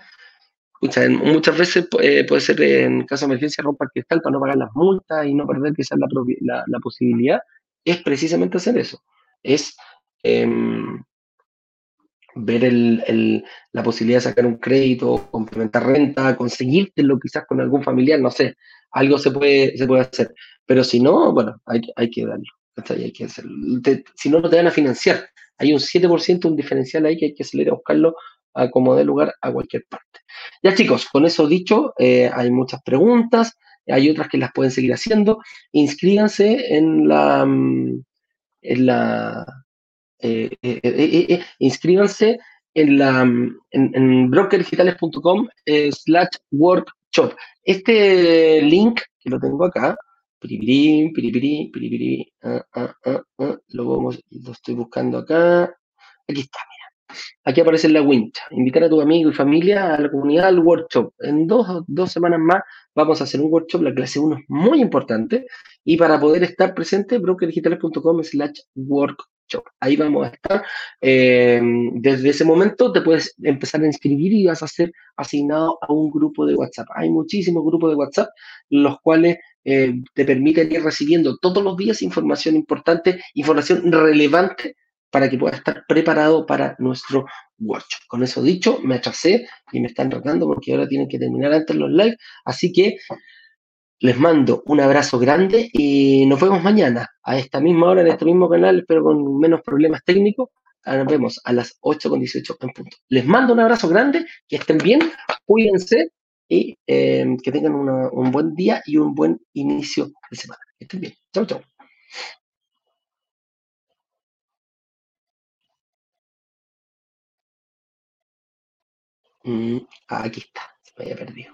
muchas veces eh, puede ser en caso de emergencia romper cristal para no pagar las multas y no perder quizás la, la, posibilidad. Es precisamente hacer eso. Es em, ver la posibilidad de sacar un crédito, complementar renta, conseguírtelo quizás con algún familiar, no sé, algo se puede, se puede hacer. Pero si no, bueno, hay, hay que darlo. Hay que hacerlo. si no, no te van a financiar. Hay un 7%, un diferencial ahí que hay que salir a buscarlo a como de lugar a cualquier parte. Ya chicos, con eso dicho, eh, hay muchas preguntas, hay otras que las pueden seguir haciendo. Inscríbanse en la, mm, en la, eh, eh, inscríbanse en la en, en brokerdigitales.com slash workshop. Este link que lo tengo acá, piripiri, piripiri, piripiri, ah, ah, ah, lo, vamos, lo estoy buscando acá. Aquí está, mira. Aquí aparece la wincha. Invitar a tu amigo y familia a la comunidad al workshop. En dos, dos semanas más vamos a hacer un workshop, la clase 1 es muy importante. Y para poder estar presente, brokerdigitales.com slash workshop. Ahí vamos a estar. Eh, desde ese momento te puedes empezar a inscribir y vas a ser asignado a un grupo de WhatsApp. Hay muchísimos grupos de WhatsApp, los cuales eh, te permiten ir recibiendo todos los días información importante, información relevante para que puedas estar preparado para nuestro workshop. Con eso dicho, me atrasé y me están tratando porque ahora tienen que terminar antes los live. Así que les mando un abrazo grande y nos vemos mañana a esta misma hora en este mismo canal, pero con menos problemas técnicos. Nos vemos a las 8.18 en punto. Les mando un abrazo grande, que estén bien, cuídense y eh, que tengan un buen día y un buen inicio de semana. Que estén bien. Chau, chau. Mm, aquí está, se me había perdido.